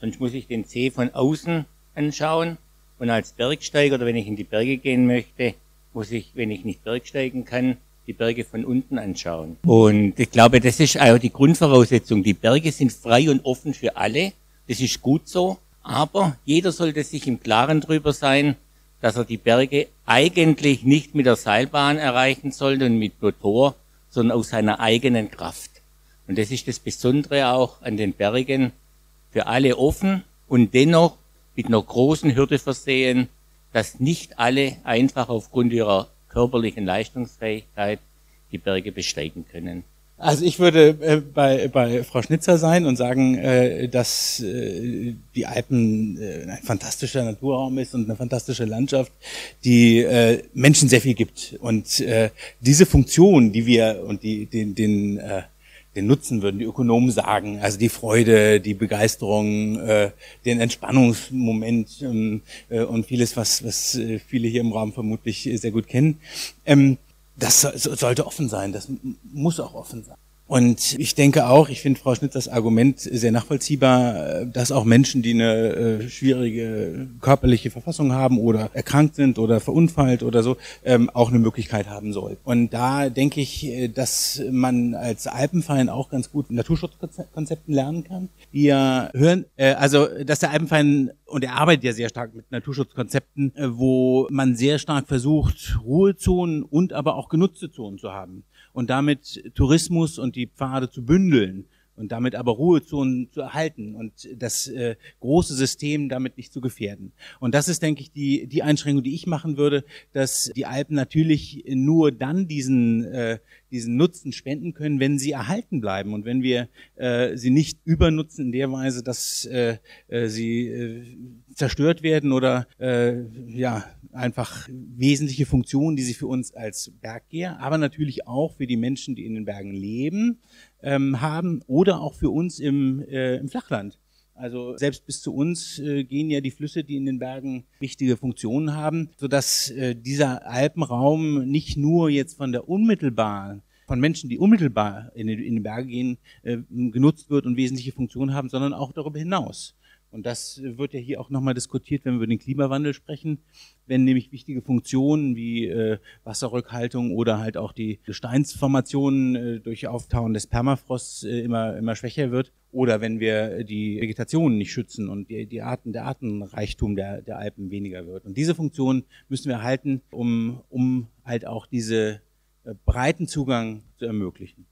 Sonst muss ich den See von außen anschauen und als Bergsteiger oder wenn ich in die Berge gehen möchte, muss ich, wenn ich nicht bergsteigen kann, die Berge von unten anschauen. Und ich glaube, das ist auch die Grundvoraussetzung. Die Berge sind frei und offen für alle. Das ist gut so. Aber jeder sollte sich im Klaren drüber sein, dass er die Berge eigentlich nicht mit der Seilbahn erreichen sollte und mit Motor, sondern aus seiner eigenen Kraft. Und das ist das Besondere auch an den Bergen. Für alle offen und dennoch mit einer großen Hürde versehen, dass nicht alle einfach aufgrund ihrer körperlichen Leistungsfähigkeit die Berge besteigen können. Also ich würde äh, bei, bei Frau Schnitzer sein und sagen, äh, dass äh, die Alpen äh, ein fantastischer Naturraum ist und eine fantastische Landschaft, die äh, Menschen sehr viel gibt. Und äh, diese Funktion, die wir und die den, den äh, den Nutzen würden die Ökonomen sagen, also die Freude, die Begeisterung, äh, den Entspannungsmoment ähm, äh, und vieles, was, was äh, viele hier im Raum vermutlich sehr gut kennen. Ähm, das so, sollte offen sein, das muss auch offen sein. Und ich denke auch, ich finde Frau Schnitt das Argument sehr nachvollziehbar, dass auch Menschen, die eine äh, schwierige körperliche Verfassung haben oder erkrankt sind oder verunfallt oder so, ähm, auch eine Möglichkeit haben soll. Und da denke ich, äh, dass man als Alpenverein auch ganz gut Naturschutzkonzepten lernen kann. Wir hören, äh, also dass der Alpenverein und er arbeitet ja sehr stark mit Naturschutzkonzepten, wo man sehr stark versucht, Ruhezonen und aber auch genutzte Zonen zu haben und damit Tourismus und die Pfade zu bündeln und damit aber Ruhezonen zu erhalten und das äh, große System damit nicht zu gefährden. Und das ist, denke ich, die, die Einschränkung, die ich machen würde, dass die Alpen natürlich nur dann diesen, äh, diesen Nutzen spenden können, wenn sie erhalten bleiben und wenn wir äh, sie nicht übernutzen in der Weise, dass äh, äh, sie äh, zerstört werden oder äh, ja einfach wesentliche Funktionen, die sie für uns als Berggeher, aber natürlich auch für die Menschen, die in den Bergen leben, ähm, haben oder auch für uns im, äh, im Flachland. Also selbst bis zu uns äh, gehen ja die Flüsse, die in den Bergen wichtige Funktionen haben, sodass äh, dieser Alpenraum nicht nur jetzt von der unmittelbaren von Menschen, die unmittelbar in den, den Berge gehen, äh, genutzt wird und wesentliche Funktionen haben, sondern auch darüber hinaus. Und das wird ja hier auch nochmal diskutiert, wenn wir über den Klimawandel sprechen. Wenn nämlich wichtige Funktionen wie äh, Wasserrückhaltung oder halt auch die Gesteinsformationen äh, durch Auftauen des Permafrosts äh, immer, immer schwächer wird. Oder wenn wir die Vegetation nicht schützen und die, die Arten, der Artenreichtum der, der Alpen weniger wird. Und diese Funktion müssen wir halten, um, um halt auch diese äh, breiten Zugang zu ermöglichen.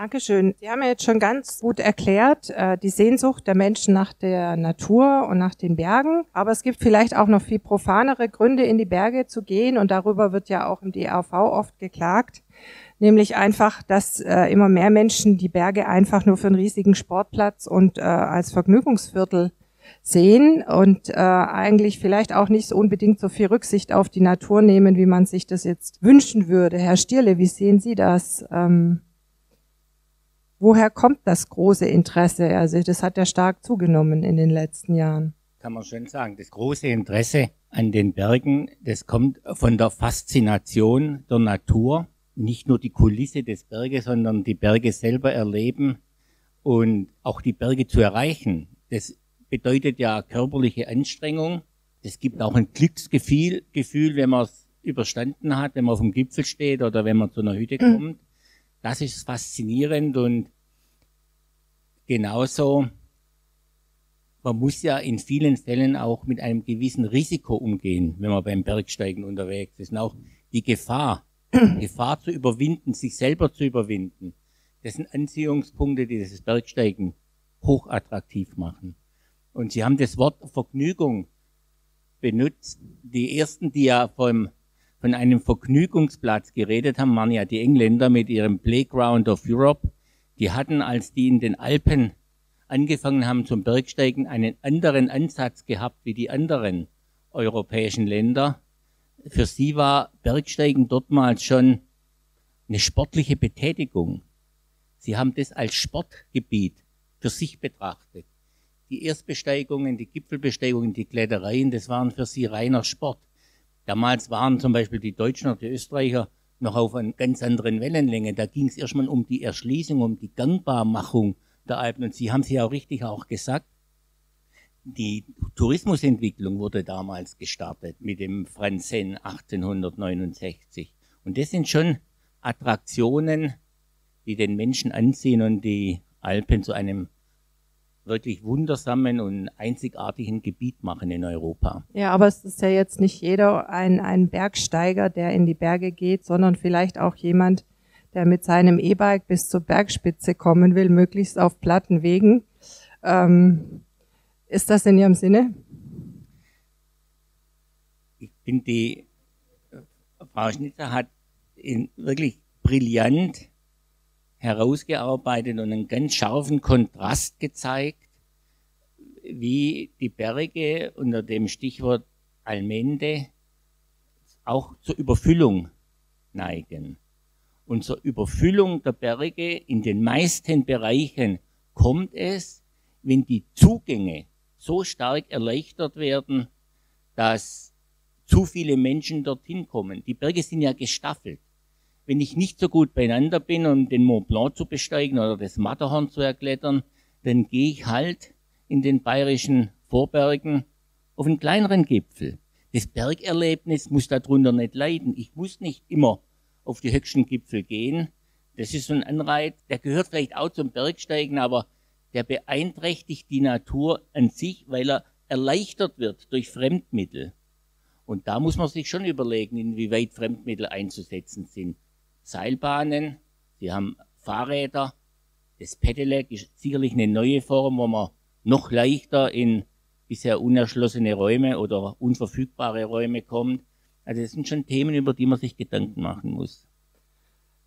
Dankeschön. Sie haben ja jetzt schon ganz gut erklärt, äh, die Sehnsucht der Menschen nach der Natur und nach den Bergen. Aber es gibt vielleicht auch noch viel profanere Gründe, in die Berge zu gehen. Und darüber wird ja auch im DAV oft geklagt. Nämlich einfach, dass äh, immer mehr Menschen die Berge einfach nur für einen riesigen Sportplatz und äh, als Vergnügungsviertel sehen und äh, eigentlich vielleicht auch nicht so unbedingt so viel Rücksicht auf die Natur nehmen, wie man sich das jetzt wünschen würde. Herr Stierle, wie sehen Sie das? Ähm Woher kommt das große Interesse? Also das hat ja stark zugenommen in den letzten Jahren. Kann man schon sagen. Das große Interesse an den Bergen, das kommt von der Faszination der Natur. Nicht nur die Kulisse des Berges, sondern die Berge selber erleben und auch die Berge zu erreichen. Das bedeutet ja körperliche Anstrengung. Es gibt auch ein Glücksgefühl, Gefühl, wenn man es überstanden hat, wenn man auf dem Gipfel steht oder wenn man zu einer Hütte mhm. kommt. Das ist faszinierend und genauso, man muss ja in vielen Fällen auch mit einem gewissen Risiko umgehen, wenn man beim Bergsteigen unterwegs ist. Und auch die Gefahr, Gefahr zu überwinden, sich selber zu überwinden, das sind Anziehungspunkte, die das Bergsteigen hochattraktiv machen. Und Sie haben das Wort Vergnügung benutzt. Die ersten, die ja vom von einem Vergnügungsplatz geredet haben, waren ja die Engländer mit ihrem Playground of Europe. Die hatten, als die in den Alpen angefangen haben zum Bergsteigen, einen anderen Ansatz gehabt wie die anderen europäischen Länder. Für sie war Bergsteigen dortmals schon eine sportliche Betätigung. Sie haben das als Sportgebiet für sich betrachtet. Die Erstbesteigungen, die Gipfelbesteigungen, die Klettereien, das waren für sie reiner Sport. Damals waren zum Beispiel die Deutschen oder die Österreicher noch auf einer ganz anderen Wellenlänge. Da ging es erstmal um die Erschließung, um die Gangbarmachung der Alpen. Und Sie haben es ja auch richtig auch gesagt, die Tourismusentwicklung wurde damals gestartet mit dem Franzen 1869. Und das sind schon Attraktionen, die den Menschen anziehen und die Alpen zu einem wirklich wundersamen und einzigartigen Gebiet machen in Europa. Ja, aber es ist ja jetzt nicht jeder ein, ein Bergsteiger, der in die Berge geht, sondern vielleicht auch jemand, der mit seinem E-Bike bis zur Bergspitze kommen will, möglichst auf platten Wegen. Ähm, ist das in Ihrem Sinne? Ich finde, die äh, Frau Schnitzer hat in wirklich brillant herausgearbeitet und einen ganz scharfen Kontrast gezeigt, wie die Berge unter dem Stichwort Almende auch zur Überfüllung neigen. Und zur Überfüllung der Berge in den meisten Bereichen kommt es, wenn die Zugänge so stark erleichtert werden, dass zu viele Menschen dorthin kommen. Die Berge sind ja gestaffelt wenn ich nicht so gut beieinander bin, um den Mont Blanc zu besteigen oder das Matterhorn zu erklettern, dann gehe ich halt in den bayerischen Vorbergen auf einen kleineren Gipfel. Das Bergerlebnis muss darunter nicht leiden. Ich muss nicht immer auf die höchsten Gipfel gehen. Das ist so ein Anreiz, der gehört vielleicht auch zum Bergsteigen, aber der beeinträchtigt die Natur an sich, weil er erleichtert wird durch Fremdmittel. Und da muss man sich schon überlegen, inwieweit Fremdmittel einzusetzen sind. Seilbahnen, sie haben Fahrräder. Das Pedelec ist sicherlich eine neue Form, wo man noch leichter in bisher unerschlossene Räume oder unverfügbare Räume kommt. Also das sind schon Themen, über die man sich Gedanken machen muss.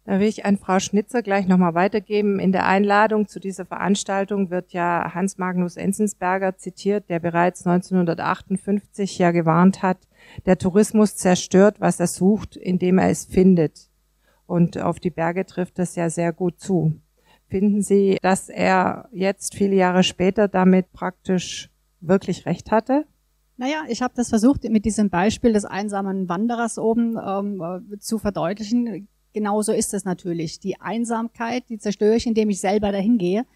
Da will ich an Frau Schnitzer gleich nochmal weitergeben. In der Einladung zu dieser Veranstaltung wird ja Hans Magnus Enzensberger zitiert, der bereits 1958 ja gewarnt hat, der Tourismus zerstört, was er sucht, indem er es findet. Und auf die Berge trifft das ja sehr gut zu. Finden Sie, dass er jetzt viele Jahre später damit praktisch wirklich recht hatte? Naja, ich habe das versucht mit diesem Beispiel des einsamen Wanderers oben ähm, äh, zu verdeutlichen. Genauso ist es natürlich. Die Einsamkeit, die zerstöre ich, indem ich selber dahin gehe.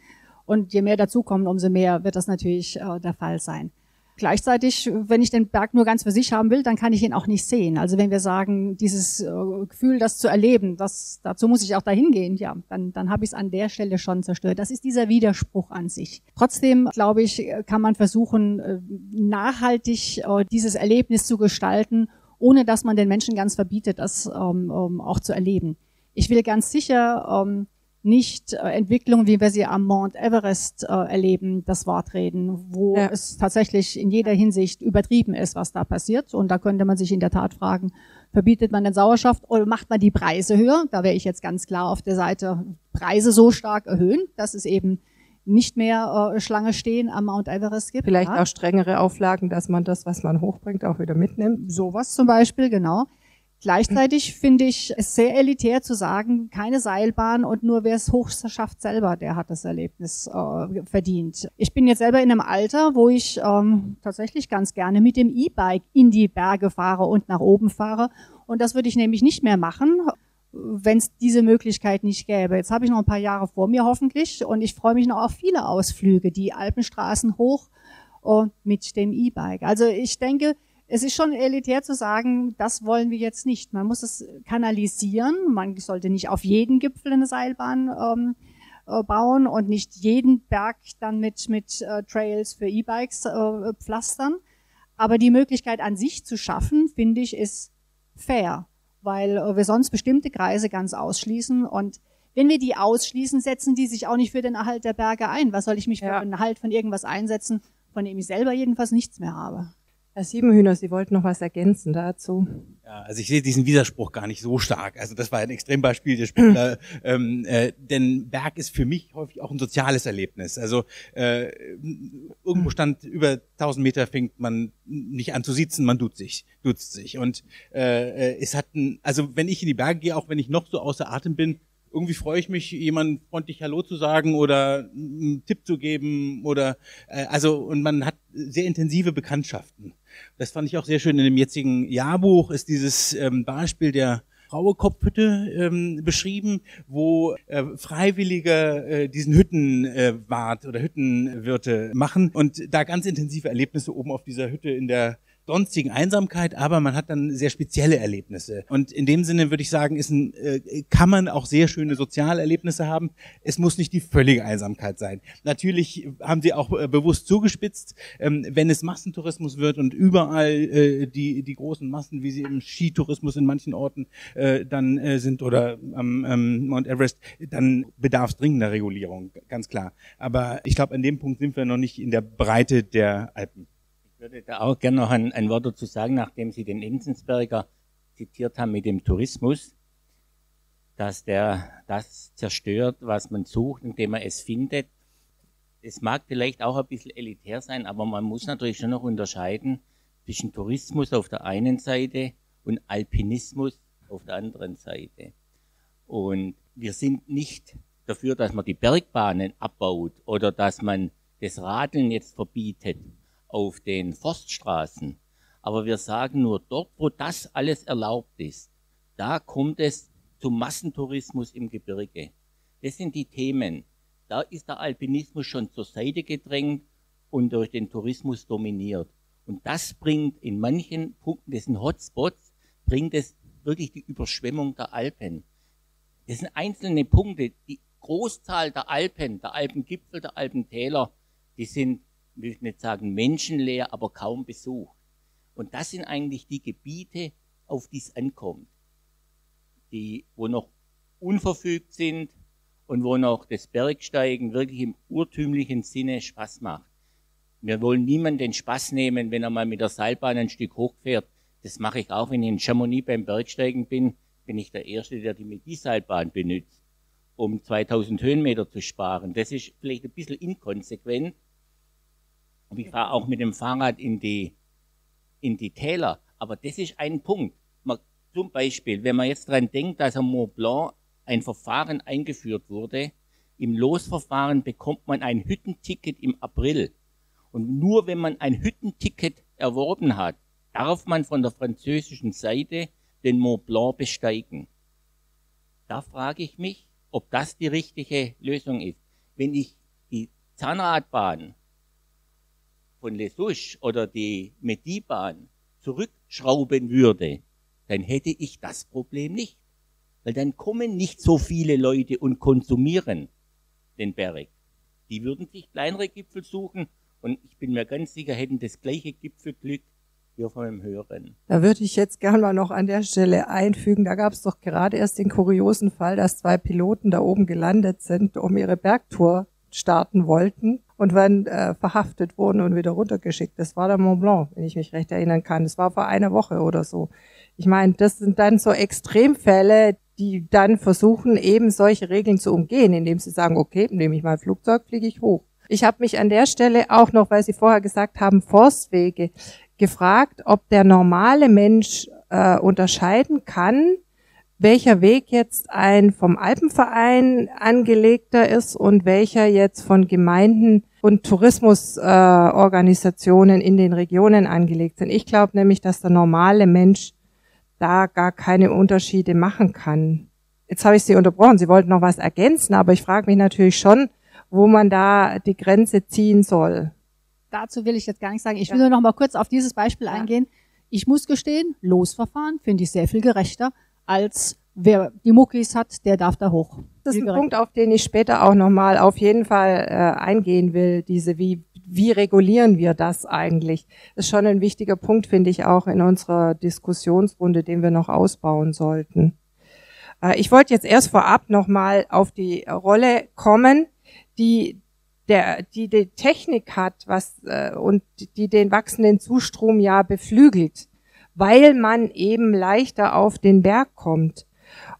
Und je mehr dazukommen, umso mehr wird das natürlich äh, der Fall sein. Gleichzeitig, wenn ich den Berg nur ganz für sich haben will, dann kann ich ihn auch nicht sehen. Also wenn wir sagen, dieses äh, Gefühl, das zu erleben, das, dazu muss ich auch dahin gehen, ja, dann, dann habe ich es an der Stelle schon zerstört. Das ist dieser Widerspruch an sich. Trotzdem, glaube ich, kann man versuchen, äh, nachhaltig äh, dieses Erlebnis zu gestalten, ohne dass man den Menschen ganz verbietet, das ähm, ähm, auch zu erleben. Ich will ganz sicher ähm, nicht äh, Entwicklungen, wie wir sie am Mount Everest äh, erleben, das Wort reden, wo ja. es tatsächlich in jeder Hinsicht übertrieben ist, was da passiert. Und da könnte man sich in der Tat fragen, verbietet man den Sauerstoff oder macht man die Preise höher? Da wäre ich jetzt ganz klar auf der Seite, Preise so stark erhöhen, dass es eben nicht mehr äh, Schlange stehen am Mount Everest gibt. Vielleicht ja. auch strengere Auflagen, dass man das, was man hochbringt, auch wieder mitnimmt. Sowas zum Beispiel, genau. Gleichzeitig finde ich es sehr elitär zu sagen, keine Seilbahn und nur wer es hoch schafft selber, der hat das Erlebnis äh, verdient. Ich bin jetzt selber in einem Alter, wo ich ähm, tatsächlich ganz gerne mit dem E-Bike in die Berge fahre und nach oben fahre. Und das würde ich nämlich nicht mehr machen, wenn es diese Möglichkeit nicht gäbe. Jetzt habe ich noch ein paar Jahre vor mir hoffentlich und ich freue mich noch auf viele Ausflüge, die Alpenstraßen hoch und mit dem E-Bike. Also ich denke, es ist schon elitär zu sagen, das wollen wir jetzt nicht. Man muss es kanalisieren. Man sollte nicht auf jeden Gipfel eine Seilbahn ähm, äh, bauen und nicht jeden Berg dann mit, mit äh, Trails für E-Bikes äh, pflastern. Aber die Möglichkeit an sich zu schaffen, finde ich, ist fair, weil äh, wir sonst bestimmte Kreise ganz ausschließen und wenn wir die ausschließen, setzen die sich auch nicht für den Erhalt der Berge ein. Was soll ich mich ja. für den Erhalt von irgendwas einsetzen, von dem ich selber jedenfalls nichts mehr habe? Herr Siebenhühner, Sie wollten noch was ergänzen dazu. Ja, also ich sehe diesen Widerspruch gar nicht so stark. Also das war ein Extrembeispiel der Spieler. ähm, äh, denn Berg ist für mich häufig auch ein soziales Erlebnis. Also äh, irgendwo stand über 1000 Meter fängt man nicht an zu sitzen, man tut sich, duzt sich. Und äh, äh, es hat ein, also wenn ich in die Berge gehe, auch wenn ich noch so außer Atem bin, irgendwie freue ich mich, jemand freundlich Hallo zu sagen oder einen Tipp zu geben oder äh, also und man hat sehr intensive Bekanntschaften. Das fand ich auch sehr schön. In dem jetzigen Jahrbuch ist dieses ähm, Beispiel der Frauekopfhütte ähm, beschrieben, wo äh, Freiwillige äh, diesen Hüttenwart äh, oder Hüttenwirte machen und da ganz intensive Erlebnisse oben auf dieser Hütte in der sonstigen Einsamkeit, aber man hat dann sehr spezielle Erlebnisse. Und in dem Sinne würde ich sagen, ist ein, äh, kann man auch sehr schöne soziale Erlebnisse haben. Es muss nicht die völlige Einsamkeit sein. Natürlich haben sie auch äh, bewusst zugespitzt, ähm, wenn es Massentourismus wird und überall äh, die, die großen Massen, wie sie im Skitourismus in manchen Orten äh, dann äh, sind oder am ähm, Mount Everest, dann bedarf es dringender Regulierung, ganz klar. Aber ich glaube, an dem Punkt sind wir noch nicht in der Breite der Alpen. Ich würde da auch gerne noch ein, ein Wort dazu sagen, nachdem Sie den Enzensberger zitiert haben mit dem Tourismus, dass der das zerstört, was man sucht, indem man es findet. Es mag vielleicht auch ein bisschen elitär sein, aber man muss natürlich schon noch unterscheiden zwischen Tourismus auf der einen Seite und Alpinismus auf der anderen Seite. Und wir sind nicht dafür, dass man die Bergbahnen abbaut oder dass man das Radeln jetzt verbietet auf den Forststraßen. Aber wir sagen nur, dort, wo das alles erlaubt ist, da kommt es zum Massentourismus im Gebirge. Das sind die Themen. Da ist der Alpinismus schon zur Seite gedrängt und durch den Tourismus dominiert. Und das bringt in manchen Punkten, das sind Hotspots, bringt es wirklich die Überschwemmung der Alpen. Das sind einzelne Punkte. Die Großzahl der Alpen, der Alpengipfel, der Alpentäler, die sind will ich nicht sagen menschenleer, aber kaum besucht. Und das sind eigentlich die Gebiete, auf die es ankommt, die, wo noch unverfügt sind und wo noch das Bergsteigen wirklich im urtümlichen Sinne Spaß macht. Wir wollen niemanden den Spaß nehmen, wenn er mal mit der Seilbahn ein Stück hochfährt. Das mache ich auch, wenn ich in Chamonix beim Bergsteigen bin, bin ich der Erste, der die mit die Seilbahn benutzt, um 2000 Höhenmeter zu sparen. Das ist vielleicht ein bisschen inkonsequent, und ich fahre auch mit dem Fahrrad in die, in die Täler. Aber das ist ein Punkt. Man, zum Beispiel, wenn man jetzt dran denkt, dass am Mont Blanc ein Verfahren eingeführt wurde, Im Losverfahren bekommt man ein Hüttenticket im April. Und nur wenn man ein Hüttenticket erworben hat, darf man von der französischen Seite den Mont Blanc besteigen. Da frage ich mich, ob das die richtige Lösung ist. Wenn ich die Zahnradbahn von Les Souches oder die Medibahn zurückschrauben würde, dann hätte ich das Problem nicht. Weil dann kommen nicht so viele Leute und konsumieren den Berg. Die würden sich kleinere Gipfel suchen und ich bin mir ganz sicher, hätten das gleiche Gipfelglück wir von dem Hören. Da würde ich jetzt gerne mal noch an der Stelle einfügen, da gab es doch gerade erst den kuriosen Fall, dass zwei Piloten da oben gelandet sind, um ihre Bergtour starten wollten und waren äh, verhaftet wurden und wieder runtergeschickt. Das war der Mont Blanc, wenn ich mich recht erinnern kann. Das war vor einer Woche oder so. Ich meine, das sind dann so Extremfälle, die dann versuchen, eben solche Regeln zu umgehen, indem sie sagen, okay, nehme ich mal Flugzeug, fliege ich hoch. Ich habe mich an der Stelle auch noch, weil Sie vorher gesagt haben, Forstwege, gefragt, ob der normale Mensch äh, unterscheiden kann, welcher Weg jetzt ein vom Alpenverein angelegter ist und welcher jetzt von Gemeinden und Tourismusorganisationen äh, in den Regionen angelegt sind. Ich glaube nämlich, dass der normale Mensch da gar keine Unterschiede machen kann. Jetzt habe ich Sie unterbrochen. Sie wollten noch was ergänzen, aber ich frage mich natürlich schon, wo man da die Grenze ziehen soll dazu will ich jetzt gar nicht sagen. Ich will nur noch mal kurz auf dieses Beispiel eingehen. Ich muss gestehen, Losverfahren finde ich sehr viel gerechter als wer die Muckis hat, der darf da hoch. Das ist ein Punkt, auf den ich später auch noch mal auf jeden Fall äh, eingehen will. Diese wie wie regulieren wir das eigentlich? Das ist schon ein wichtiger Punkt, finde ich auch in unserer Diskussionsrunde, den wir noch ausbauen sollten. Äh, ich wollte jetzt erst vorab noch mal auf die Rolle kommen, die der, die die Technik hat, was äh, und die den wachsenden Zustrom ja beflügelt, weil man eben leichter auf den Berg kommt.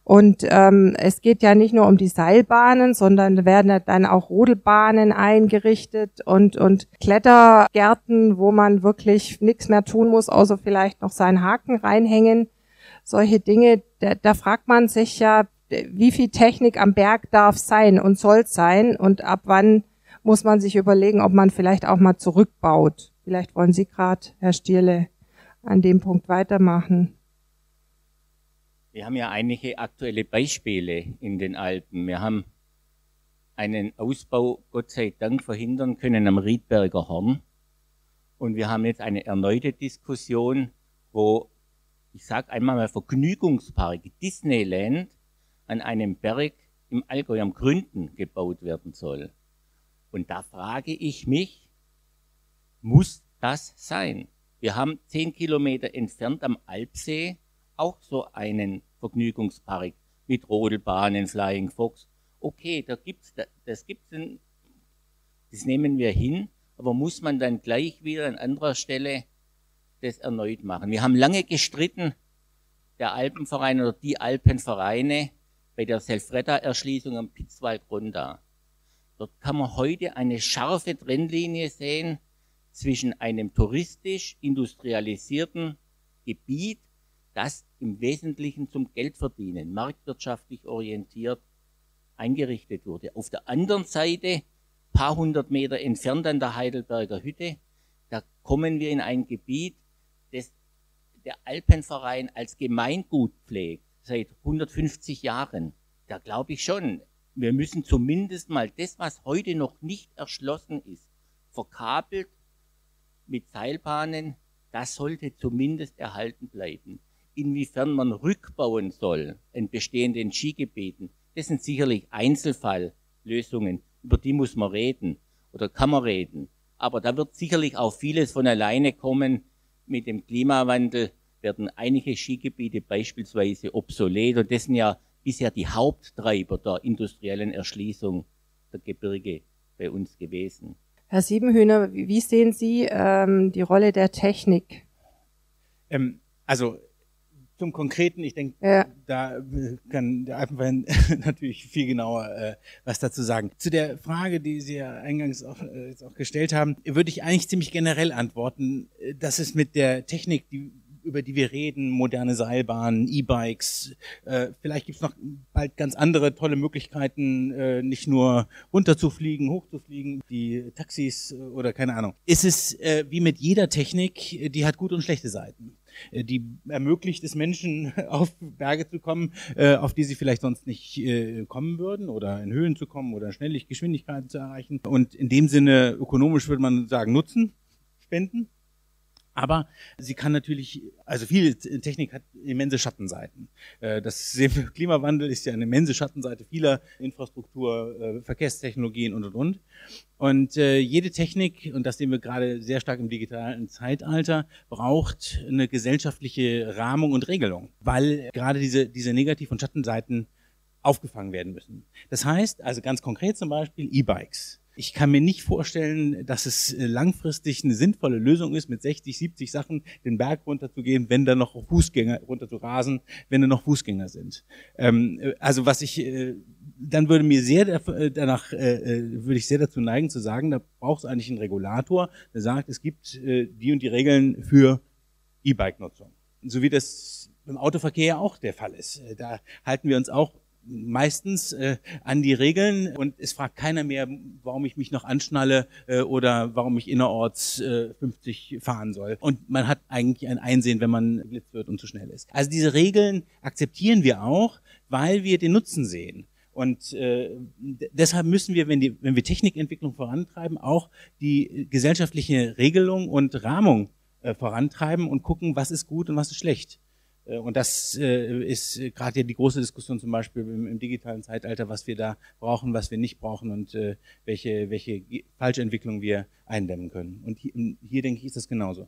Und ähm, es geht ja nicht nur um die Seilbahnen, sondern werden dann auch Rodelbahnen eingerichtet und, und Klettergärten, wo man wirklich nichts mehr tun muss, außer vielleicht noch seinen Haken reinhängen. Solche Dinge, da, da fragt man sich ja, wie viel Technik am Berg darf sein und soll sein und ab wann muss man sich überlegen, ob man vielleicht auch mal zurückbaut. Vielleicht wollen Sie gerade, Herr Stierle, an dem Punkt weitermachen. Wir haben ja einige aktuelle Beispiele in den Alpen. Wir haben einen Ausbau, Gott sei Dank, verhindern können am Riedberger Horn. Und wir haben jetzt eine erneute Diskussion, wo, ich sage einmal mal, Vergnügungspark Disneyland an einem Berg im Allgäu am Gründen gebaut werden soll. Und da frage ich mich, muss das sein? Wir haben zehn Kilometer entfernt am Alpsee auch so einen Vergnügungspark mit Rodelbahnen, Flying Fox. Okay, da gibt's, das gibt's, das nehmen wir hin, aber muss man dann gleich wieder an anderer Stelle das erneut machen? Wir haben lange gestritten, der Alpenverein oder die Alpenvereine bei der Selfretta-Erschließung am Pitzwald-Gronda. Dort kann man heute eine scharfe Trennlinie sehen zwischen einem touristisch industrialisierten Gebiet, das im Wesentlichen zum Geldverdienen, marktwirtschaftlich orientiert eingerichtet wurde. Auf der anderen Seite, paar hundert Meter entfernt an der Heidelberger Hütte, da kommen wir in ein Gebiet, das der Alpenverein als Gemeingut pflegt, seit 150 Jahren. Da glaube ich schon, wir müssen zumindest mal das, was heute noch nicht erschlossen ist, verkabelt mit Seilbahnen, das sollte zumindest erhalten bleiben. Inwiefern man rückbauen soll in bestehenden Skigebieten, das sind sicherlich Einzelfalllösungen, über die muss man reden oder kann man reden. Aber da wird sicherlich auch vieles von alleine kommen. Mit dem Klimawandel werden einige Skigebiete beispielsweise obsolet und das sind ja bisher die Haupttreiber der industriellen Erschließung der Gebirge bei uns gewesen. Herr Siebenhühner, wie sehen Sie ähm, die Rolle der Technik? Ähm, also zum Konkreten, ich denke, ja. da kann der Alpenverein natürlich viel genauer äh, was dazu sagen. Zu der Frage, die Sie ja eingangs auch, äh, jetzt auch gestellt haben, würde ich eigentlich ziemlich generell antworten, dass es mit der Technik, die über die wir reden, moderne Seilbahnen, E-Bikes. Äh, vielleicht gibt's noch bald ganz andere tolle Möglichkeiten, äh, nicht nur runterzufliegen, hochzufliegen, die Taxis äh, oder keine Ahnung. Ist es äh, wie mit jeder Technik, die hat gute und schlechte Seiten. Äh, die ermöglicht es Menschen, auf Berge zu kommen, äh, auf die sie vielleicht sonst nicht äh, kommen würden oder in Höhen zu kommen oder schnellig Geschwindigkeiten zu erreichen. Und in dem Sinne, ökonomisch würde man sagen, Nutzen spenden. Aber sie kann natürlich, also viel Technik hat immense Schattenseiten. Das Klimawandel ist ja eine immense Schattenseite vieler Infrastruktur, Verkehrstechnologien und und und. Und äh, jede Technik, und das sehen wir gerade sehr stark im digitalen Zeitalter, braucht eine gesellschaftliche Rahmung und Regelung, weil gerade diese, diese Negativ- und Schattenseiten aufgefangen werden müssen. Das heißt, also ganz konkret zum Beispiel E-Bikes. Ich kann mir nicht vorstellen, dass es äh, langfristig eine sinnvolle Lösung ist, mit 60, 70 Sachen den Berg runterzugehen, wenn da noch Fußgänger runter zu rasen, wenn da noch Fußgänger sind. Ähm, äh, also was ich, äh, dann würde mir sehr danach, würde ich sehr dazu neigen zu sagen, da braucht es eigentlich einen Regulator, der sagt, es gibt die und die Regeln für E-Bike-Nutzung. So wie das im Autoverkehr auch der Fall ist. Da halten wir uns auch meistens äh, an die Regeln und es fragt keiner mehr, warum ich mich noch anschnalle äh, oder warum ich innerorts äh, 50 fahren soll. Und man hat eigentlich ein Einsehen, wenn man geblitzt wird und zu schnell ist. Also diese Regeln akzeptieren wir auch, weil wir den Nutzen sehen. Und äh, deshalb müssen wir, wenn, die, wenn wir Technikentwicklung vorantreiben, auch die gesellschaftliche Regelung und Rahmung äh, vorantreiben und gucken, was ist gut und was ist schlecht. Äh, und das äh, ist äh, gerade ja die große Diskussion zum Beispiel im, digitalen Zeitalter, was wir da brauchen, was wir nicht brauchen und welche, welche falsche Entwicklung wir eindämmen können. Und hier, hier denke ich, ist das genauso.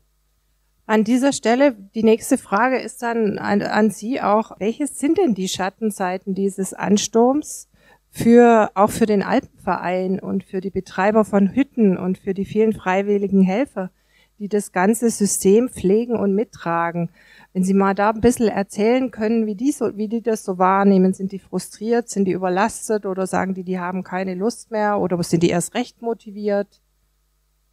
An dieser Stelle, die nächste Frage ist dann an, an Sie auch, welches sind denn die Schattenseiten dieses Ansturms für, auch für den Alpenverein und für die Betreiber von Hütten und für die vielen freiwilligen Helfer, die das ganze System pflegen und mittragen? Wenn Sie mal da ein bisschen erzählen können, wie die, so, wie die das so wahrnehmen, sind die frustriert, sind die überlastet oder sagen die, die haben keine Lust mehr oder sind die erst recht motiviert?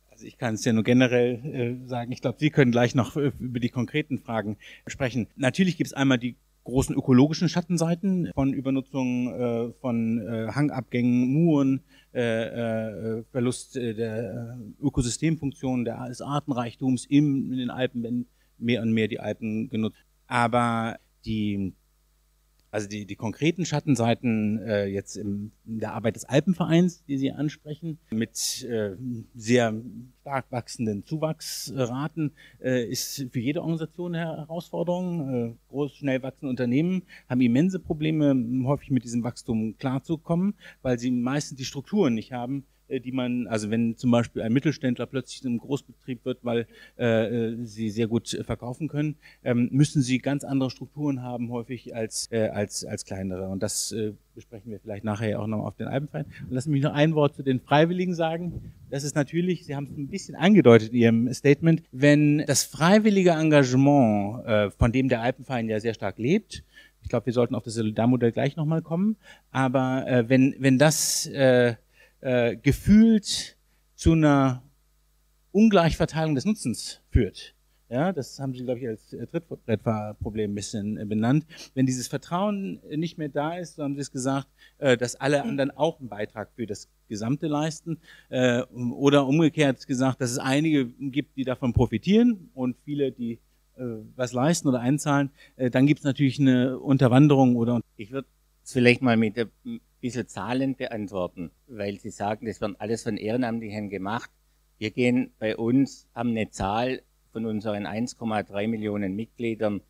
Also ich kann es ja nur generell äh, sagen. Ich glaube, Sie können gleich noch äh, über die konkreten Fragen sprechen. Natürlich gibt es einmal die großen ökologischen Schattenseiten von Übernutzung äh, von äh, Hangabgängen, Muren, äh, äh, Verlust der Ökosystemfunktionen, des Artenreichtums im, in den Alpen, wenn mehr und mehr die Alpen genutzt. Aber die, also die, die konkreten Schattenseiten äh, jetzt im, in der Arbeit des Alpenvereins, die Sie ansprechen, mit äh, sehr stark wachsenden Zuwachsraten, äh, ist für jede Organisation eine Herausforderung. Äh, groß, schnell wachsende Unternehmen haben immense Probleme, häufig mit diesem Wachstum klarzukommen, weil sie meistens die Strukturen nicht haben, die man, also wenn zum Beispiel ein Mittelständler plötzlich in einem Großbetrieb wird, weil äh, äh, sie sehr gut verkaufen können, ähm, müssen sie ganz andere Strukturen haben häufig als äh, als als kleinere. Und das äh, besprechen wir vielleicht nachher auch noch auf den Alpenverein. Und lassen mich noch ein Wort zu den Freiwilligen sagen. Das ist natürlich, Sie haben es ein bisschen angedeutet in Ihrem Statement, wenn das freiwillige Engagement, äh, von dem der Alpenverein ja sehr stark lebt, ich glaube, wir sollten auf das Solidarmodell gleich nochmal kommen, aber äh, wenn wenn das äh, äh, gefühlt zu einer Ungleichverteilung des Nutzens führt. Ja, das haben Sie, glaube ich, als äh, Trittbrettfahrproblem ein bisschen äh, benannt. Wenn dieses Vertrauen nicht mehr da ist, so haben Sie es gesagt, äh, dass alle anderen auch einen Beitrag für das Gesamte leisten. Oder umgekehrt gesagt, dass es einige gibt, die davon profitieren und viele, die was leisten oder einzahlen. Dann gibt es natürlich eine Unterwanderung oder. Ich würde vielleicht mal mit der bisschen Zahlen beantworten, weil Sie sagen, das wird alles von Ehrenamtlichen gemacht. Wir gehen bei uns, haben eine Zahl von unseren 1,3 Millionen Mitgliedern,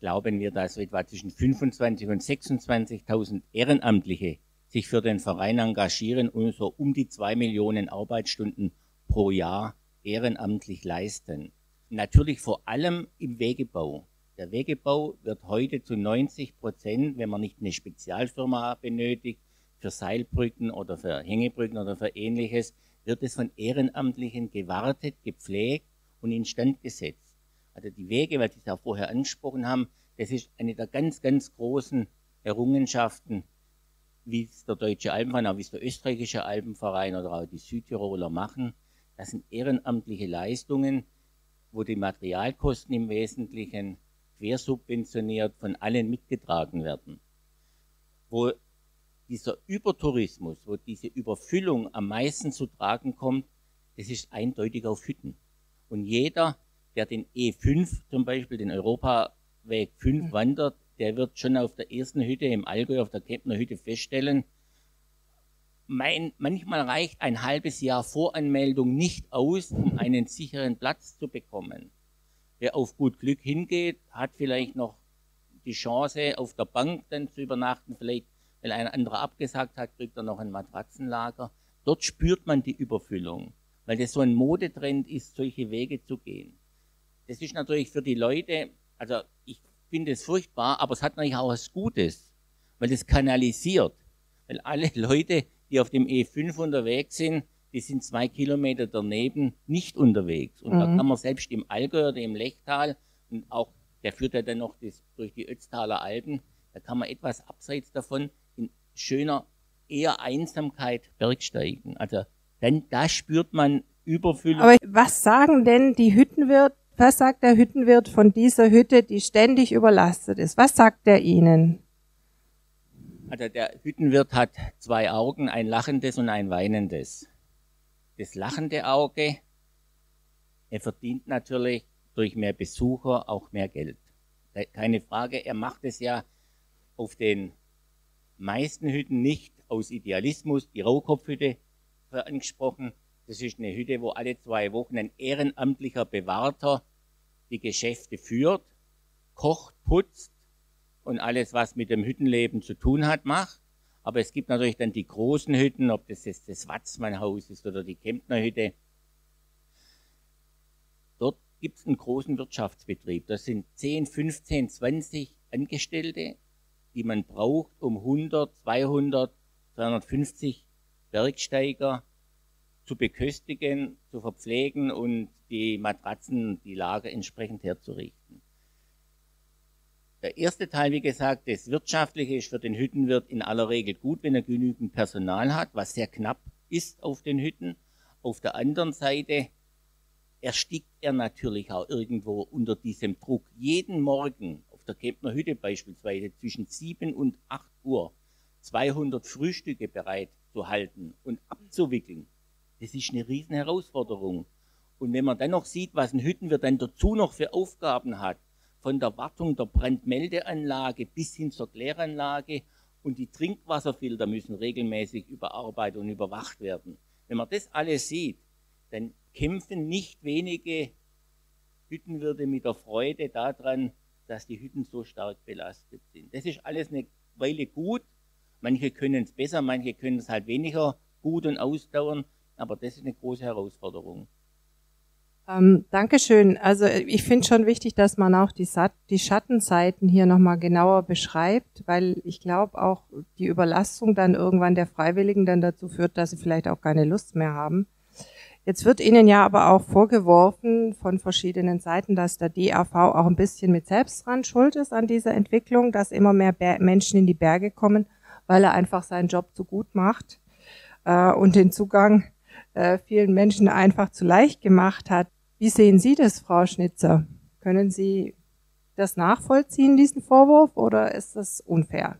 glauben wir, dass etwa zwischen 25 und 26.000 Ehrenamtliche sich für den Verein engagieren und so um die zwei Millionen Arbeitsstunden pro Jahr ehrenamtlich leisten. Natürlich vor allem im Wegebau. Der Wegebau wird heute zu 90 Prozent, wenn man nicht eine Spezialfirma benötigt, für Seilbrücken oder für Hängebrücken oder für ähnliches, wird es von Ehrenamtlichen gewartet, gepflegt und instand gesetzt. Also die Wege, Sie es ja vorher angesprochen haben, das ist eine der ganz, ganz großen Errungenschaften, wie es der Deutsche Alpenverein, auch wie es der österreichische Alpenverein oder auch die Südtiroler machen. Das sind ehrenamtliche Leistungen, wo die Materialkosten im Wesentlichen quersubventioniert von allen mitgetragen werden. Wo dieser Übertourismus, wo diese Überfüllung am meisten zu tragen kommt, das ist eindeutig auf Hütten. Und jeder, der den E5 zum Beispiel, den Europaweg 5 wandert, der wird schon auf der ersten Hütte im Allgäu, auf der Kempner Hütte feststellen, mein, manchmal reicht ein halbes Jahr Voranmeldung nicht aus, um einen sicheren Platz zu bekommen. Wer auf gut Glück hingeht, hat vielleicht noch die Chance, auf der Bank dann zu übernachten. Vielleicht, weil ein anderer abgesagt hat, kriegt er noch ein Matratzenlager. Dort spürt man die Überfüllung, weil das so ein Modetrend ist, solche Wege zu gehen. Das ist natürlich für die Leute, also ich finde es furchtbar, aber es hat natürlich auch was Gutes, weil es kanalisiert. Weil alle Leute, die auf dem E5 unterwegs sind, die sind zwei Kilometer daneben nicht unterwegs. Und mhm. da kann man selbst im Allgäu oder im Lechtal und auch, der führt ja dann noch das, durch die Ötztaler Alpen, da kann man etwas abseits davon schöner, eher Einsamkeit bergsteigen. Also dann, da spürt man Überfüllung. Aber was sagen denn die Hüttenwirt, was sagt der Hüttenwirt von dieser Hütte, die ständig überlastet ist? Was sagt er Ihnen? Also der Hüttenwirt hat zwei Augen, ein lachendes und ein weinendes. Das lachende Auge, er verdient natürlich durch mehr Besucher auch mehr Geld. Keine Frage, er macht es ja auf den meisten Hütten nicht aus Idealismus. Die Rauchkopfhütte angesprochen, das ist eine Hütte, wo alle zwei Wochen ein ehrenamtlicher Bewahrter die Geschäfte führt, kocht, putzt, und alles, was mit dem Hüttenleben zu tun hat, macht. Aber es gibt natürlich dann die großen Hütten, ob das jetzt das Watzmannhaus ist oder die Kempner Hütte. Dort gibt es einen großen Wirtschaftsbetrieb. Das sind 10, 15, 20 Angestellte, die man braucht, um 100, 200, 250 Bergsteiger zu beköstigen, zu verpflegen und die Matratzen, die Lager entsprechend herzurichten. Der erste Teil, wie gesagt, das Wirtschaftliche ist für den Hüttenwirt in aller Regel gut, wenn er genügend Personal hat, was sehr knapp ist auf den Hütten. Auf der anderen Seite erstickt er natürlich auch irgendwo unter diesem Druck. Jeden Morgen der Kempner Hütte beispielsweise zwischen 7 und 8 Uhr 200 Frühstücke bereit zu halten und abzuwickeln. Das ist eine riesen Herausforderung. Und wenn man dann noch sieht, was ein Hüttenwirt dann dazu noch für Aufgaben hat, von der Wartung der Brandmeldeanlage bis hin zur Kläranlage und die Trinkwasserfilter müssen regelmäßig überarbeitet und überwacht werden. Wenn man das alles sieht, dann kämpfen nicht wenige Hüttenwirte mit der Freude daran, dass die Hütten so stark belastet sind. Das ist alles eine Weile gut. Manche können es besser, manche können es halt weniger gut und ausdauern, aber das ist eine große Herausforderung. Ähm, Dankeschön. Also ich finde schon wichtig, dass man auch die, Sat die Schattenseiten hier nochmal genauer beschreibt, weil ich glaube auch die Überlastung dann irgendwann der Freiwilligen dann dazu führt, dass sie vielleicht auch keine Lust mehr haben. Jetzt wird Ihnen ja aber auch vorgeworfen von verschiedenen Seiten, dass der DAV auch ein bisschen mit selbst dran schuld ist an dieser Entwicklung, dass immer mehr Ber Menschen in die Berge kommen, weil er einfach seinen Job zu gut macht äh, und den Zugang äh, vielen Menschen einfach zu leicht gemacht hat. Wie sehen Sie das, Frau Schnitzer? Können Sie das nachvollziehen, diesen Vorwurf, oder ist das unfair?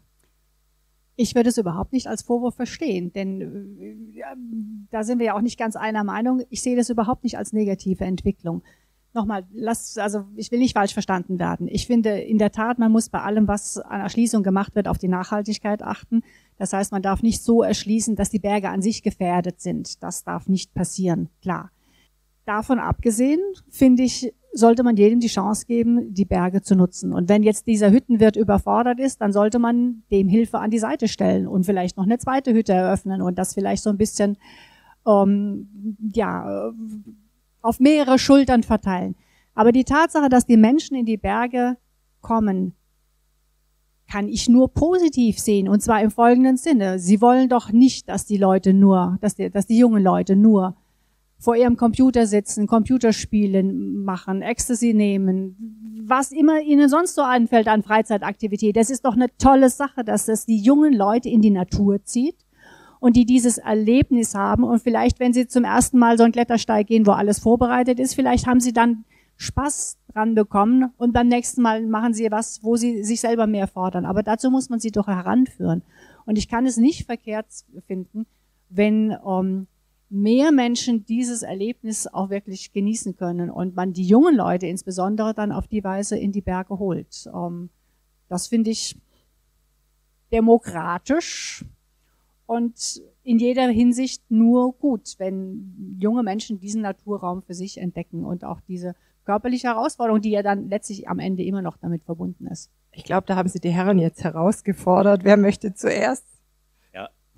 Ich würde es überhaupt nicht als Vorwurf verstehen, denn äh, da sind wir ja auch nicht ganz einer Meinung. Ich sehe das überhaupt nicht als negative Entwicklung. Nochmal, lass, also ich will nicht falsch verstanden werden. Ich finde in der Tat, man muss bei allem, was an Erschließung gemacht wird, auf die Nachhaltigkeit achten. Das heißt, man darf nicht so erschließen, dass die Berge an sich gefährdet sind. Das darf nicht passieren, klar. Davon abgesehen, finde ich, sollte man jedem die Chance geben, die Berge zu nutzen. Und wenn jetzt dieser Hüttenwirt überfordert ist, dann sollte man dem Hilfe an die Seite stellen und vielleicht noch eine zweite Hütte eröffnen und das vielleicht so ein bisschen ähm, ja, auf mehrere Schultern verteilen. Aber die Tatsache, dass die Menschen in die Berge kommen, kann ich nur positiv sehen. Und zwar im folgenden Sinne. Sie wollen doch nicht, dass die Leute nur, dass die, dass die jungen Leute nur vor ihrem Computer sitzen, Computerspielen machen, Ecstasy nehmen, was immer ihnen sonst so anfällt an Freizeitaktivität. Das ist doch eine tolle Sache, dass das die jungen Leute in die Natur zieht und die dieses Erlebnis haben und vielleicht, wenn sie zum ersten Mal so einen Klettersteig gehen, wo alles vorbereitet ist, vielleicht haben sie dann Spaß dran bekommen und beim nächsten Mal machen sie was, wo sie sich selber mehr fordern. Aber dazu muss man sie doch heranführen. Und ich kann es nicht verkehrt finden, wenn ähm, mehr Menschen dieses Erlebnis auch wirklich genießen können und man die jungen Leute insbesondere dann auf die Weise in die Berge holt. Ähm, das finde ich demokratisch und in jeder Hinsicht nur gut, wenn junge Menschen diesen Naturraum für sich entdecken und auch diese körperliche Herausforderung, die ja dann letztlich am Ende immer noch damit verbunden ist. Ich glaube, da haben Sie die Herren jetzt herausgefordert. Wer möchte zuerst?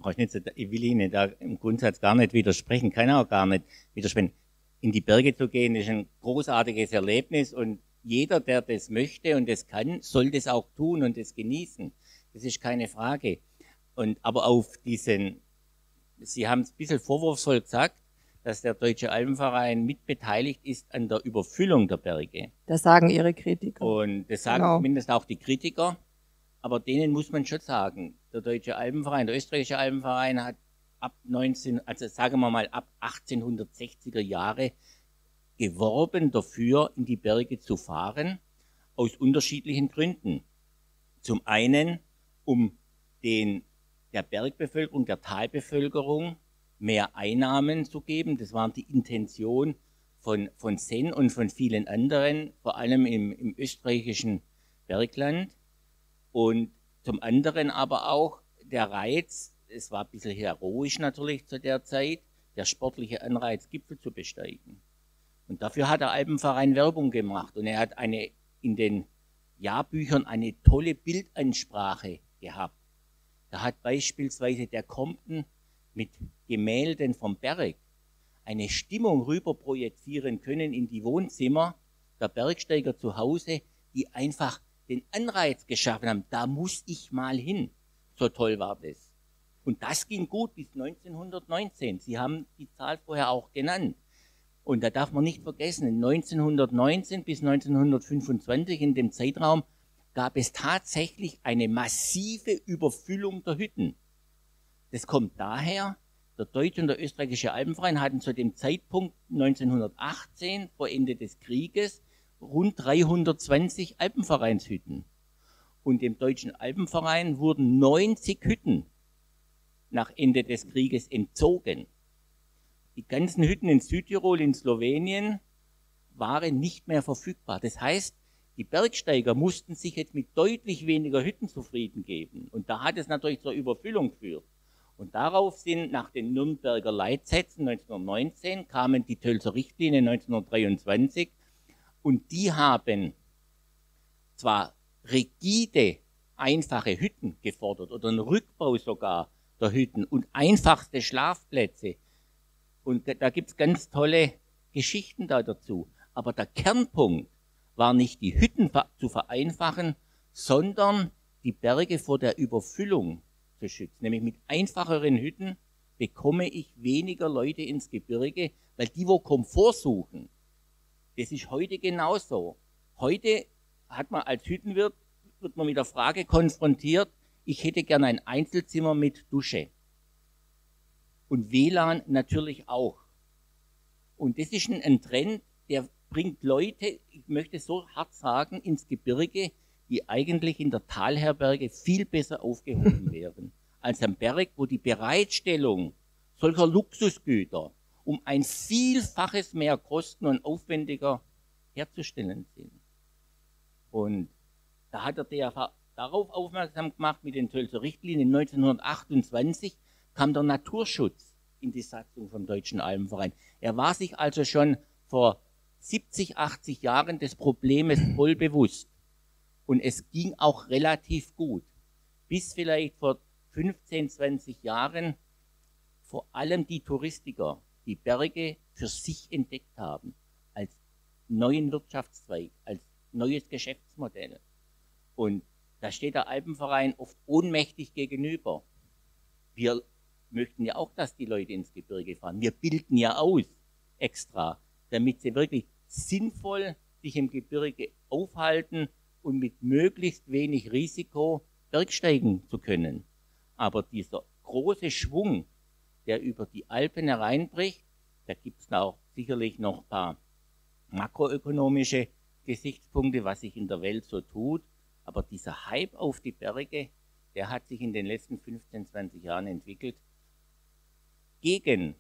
Ja, Frau Schnitzer, ich will Ihnen da im Grundsatz gar nicht widersprechen, kann auch gar nicht widersprechen. In die Berge zu gehen ist ein großartiges Erlebnis und jeder, der das möchte und das kann, soll das auch tun und das genießen. Das ist keine Frage. Und, aber auf diesen, Sie haben es ein bisschen vorwurfsvoll gesagt, dass der Deutsche Alpenverein mitbeteiligt ist an der Überfüllung der Berge. Das sagen Ihre Kritiker. Und das sagen genau. zumindest auch die Kritiker. Aber denen muss man schon sagen, der Deutsche Alpenverein, der österreichische Alpenverein hat ab 19, also sagen wir mal ab 1860er Jahre geworben dafür, in die Berge zu fahren, aus unterschiedlichen Gründen. Zum einen, um den, der Bergbevölkerung, der Talbevölkerung mehr Einnahmen zu geben. Das war die Intention von, von Sen und von vielen anderen, vor allem im, im österreichischen Bergland. Und zum anderen aber auch der Reiz, es war ein bisschen heroisch natürlich zu der Zeit, der sportliche Anreiz, Gipfel zu besteigen. Und dafür hat der Alpenverein Werbung gemacht und er hat eine, in den Jahrbüchern eine tolle Bildansprache gehabt. Da hat beispielsweise der Compton mit Gemälden vom Berg eine Stimmung rüber projizieren können in die Wohnzimmer der Bergsteiger zu Hause, die einfach den Anreiz geschaffen haben, da muss ich mal hin. So toll war das. Und das ging gut bis 1919. Sie haben die Zahl vorher auch genannt. Und da darf man nicht vergessen, 1919 bis 1925 in dem Zeitraum gab es tatsächlich eine massive Überfüllung der Hütten. Das kommt daher, der deutsche und der österreichische Alpenverein hatten zu dem Zeitpunkt 1918, vor Ende des Krieges, rund 320 Alpenvereinshütten. Und dem deutschen Alpenverein wurden 90 Hütten nach Ende des Krieges entzogen. Die ganzen Hütten in Südtirol, in Slowenien waren nicht mehr verfügbar. Das heißt, die Bergsteiger mussten sich jetzt mit deutlich weniger Hütten zufrieden geben. Und da hat es natürlich zur Überfüllung geführt. Und darauf sind nach den Nürnberger Leitsätzen 1919 kamen die Tölzer Richtlinien 1923 und die haben zwar rigide, einfache Hütten gefordert oder einen Rückbau sogar der Hütten und einfachste Schlafplätze. Und da gibt's ganz tolle Geschichten da dazu. Aber der Kernpunkt war nicht die Hütten zu vereinfachen, sondern die Berge vor der Überfüllung zu schützen. Nämlich mit einfacheren Hütten bekomme ich weniger Leute ins Gebirge, weil die, wo Komfort suchen, das ist heute genauso. Heute hat man als Hüttenwirt, wird man mit der Frage konfrontiert, ich hätte gerne ein Einzelzimmer mit Dusche. Und WLAN natürlich auch. Und das ist ein, ein Trend, der bringt Leute, ich möchte so hart sagen, ins Gebirge, die eigentlich in der Talherberge viel besser aufgehoben wären als am Berg, wo die Bereitstellung solcher Luxusgüter um ein Vielfaches mehr kosten und aufwendiger herzustellen sind. Und da hat der DRV darauf aufmerksam gemacht mit den Tölzer Richtlinien. 1928 kam der Naturschutz in die Satzung vom Deutschen Alpenverein. Er war sich also schon vor 70, 80 Jahren des Problems voll bewusst. Und es ging auch relativ gut. Bis vielleicht vor 15, 20 Jahren vor allem die Touristiker die Berge für sich entdeckt haben, als neuen Wirtschaftszweig, als neues Geschäftsmodell. Und da steht der Alpenverein oft ohnmächtig gegenüber. Wir möchten ja auch, dass die Leute ins Gebirge fahren. Wir bilden ja aus extra, damit sie wirklich sinnvoll sich im Gebirge aufhalten und mit möglichst wenig Risiko bergsteigen zu können. Aber dieser große Schwung, der über die Alpen hereinbricht, da gibt es auch sicherlich noch ein paar makroökonomische Gesichtspunkte, was sich in der Welt so tut. Aber dieser Hype auf die Berge, der hat sich in den letzten 15, 20 Jahren entwickelt gegen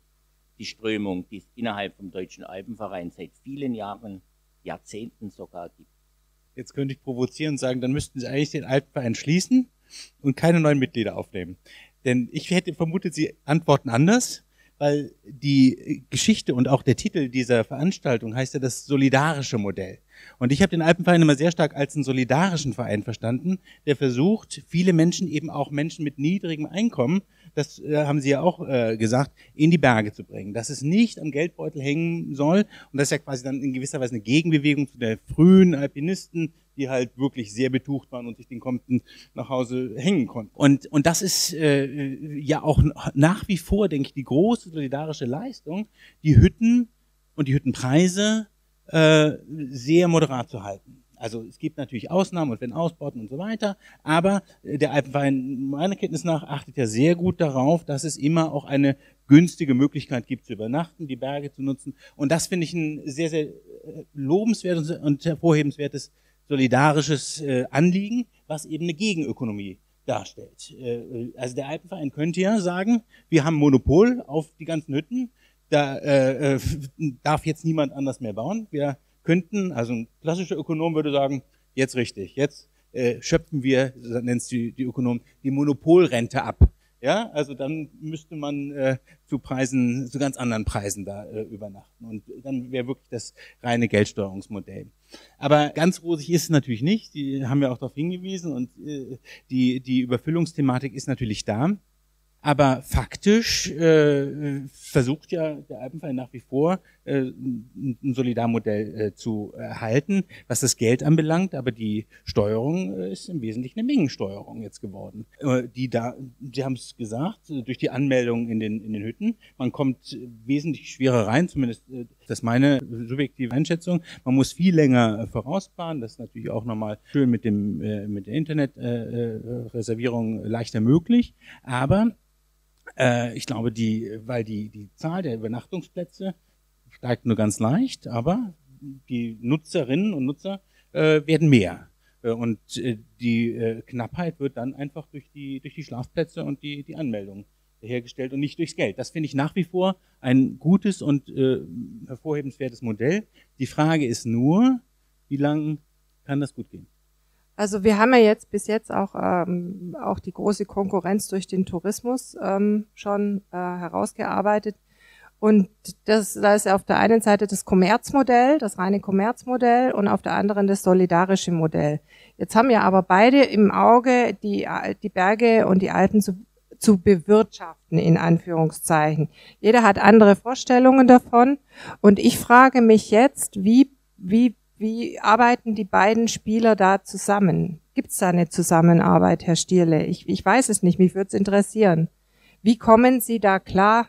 die Strömung, die es innerhalb vom Deutschen Alpenverein seit vielen Jahren, Jahrzehnten sogar gibt. Jetzt könnte ich provozieren und sagen, dann müssten Sie eigentlich den Alpenverein schließen und keine neuen Mitglieder aufnehmen. Denn ich hätte vermutet, Sie antworten anders, weil die Geschichte und auch der Titel dieser Veranstaltung heißt ja das solidarische Modell. Und ich habe den Alpenverein immer sehr stark als einen solidarischen Verein verstanden, der versucht, viele Menschen, eben auch Menschen mit niedrigem Einkommen, das äh, haben Sie ja auch äh, gesagt, in die Berge zu bringen. Dass es nicht am Geldbeutel hängen soll. Und das ist ja quasi dann in gewisser Weise eine Gegenbewegung zu der frühen Alpinisten, die halt wirklich sehr betucht waren und sich den Kompten nach Hause hängen konnten. Und, und das ist äh, ja auch nach wie vor, denke ich, die große solidarische Leistung, die Hütten und die Hüttenpreise äh, sehr moderat zu halten. Also es gibt natürlich Ausnahmen und wenn Ausbauten und so weiter, aber äh, der Alpenverein meiner Kenntnis nach achtet ja sehr gut darauf, dass es immer auch eine günstige Möglichkeit gibt zu übernachten, die Berge zu nutzen. Und das finde ich ein sehr, sehr äh, lobenswertes und hervorhebenswertes solidarisches äh, Anliegen, was eben eine Gegenökonomie darstellt. Also der Alpenverein könnte ja sagen, wir haben Monopol auf die ganzen Hütten, da äh, darf jetzt niemand anders mehr bauen. Wir könnten, also ein klassischer Ökonom würde sagen, jetzt richtig, jetzt äh, schöpfen wir, es die, die Ökonomen, die Monopolrente ab. Ja, also dann müsste man äh, zu Preisen, zu ganz anderen Preisen da äh, übernachten. Und dann wäre wirklich das reine Geldsteuerungsmodell. Aber ganz rosig ist es natürlich nicht. Die haben ja auch darauf hingewiesen und äh, die, die Überfüllungsthematik ist natürlich da. Aber faktisch äh, versucht ja der Alpenverein nach wie vor ein Solidarmodell äh, zu erhalten, was das Geld anbelangt. Aber die Steuerung äh, ist im Wesentlichen eine Mengensteuerung jetzt geworden. Äh, die da, Sie haben es gesagt, durch die Anmeldung in den in den Hütten, man kommt wesentlich schwerer rein. Zumindest äh, das ist meine subjektive Einschätzung. Man muss viel länger vorausplanen. Das ist natürlich auch nochmal schön mit dem äh, mit der Internetreservierung äh, leichter möglich. Aber äh, ich glaube, die, weil die, die Zahl der Übernachtungsplätze steigt nur ganz leicht, aber die Nutzerinnen und Nutzer äh, werden mehr. Äh, und äh, die äh, Knappheit wird dann einfach durch die, durch die Schlafplätze und die, die Anmeldung hergestellt und nicht durchs Geld. Das finde ich nach wie vor ein gutes und äh, hervorhebenswertes Modell. Die Frage ist nur, wie lange kann das gut gehen? Also wir haben ja jetzt bis jetzt auch, ähm, auch die große Konkurrenz durch den Tourismus ähm, schon herausgearbeitet. Und das, da ist auf der einen Seite das Kommerzmodell, das reine Kommerzmodell und auf der anderen das solidarische Modell. Jetzt haben ja aber beide im Auge, die, die Berge und die Alpen zu, zu bewirtschaften, in Anführungszeichen. Jeder hat andere Vorstellungen davon. Und ich frage mich jetzt, wie, wie wie arbeiten die beiden Spieler da zusammen? Gibt es da eine Zusammenarbeit, Herr Stierle? Ich, ich weiß es nicht, mich würde es interessieren. Wie kommen Sie da klar?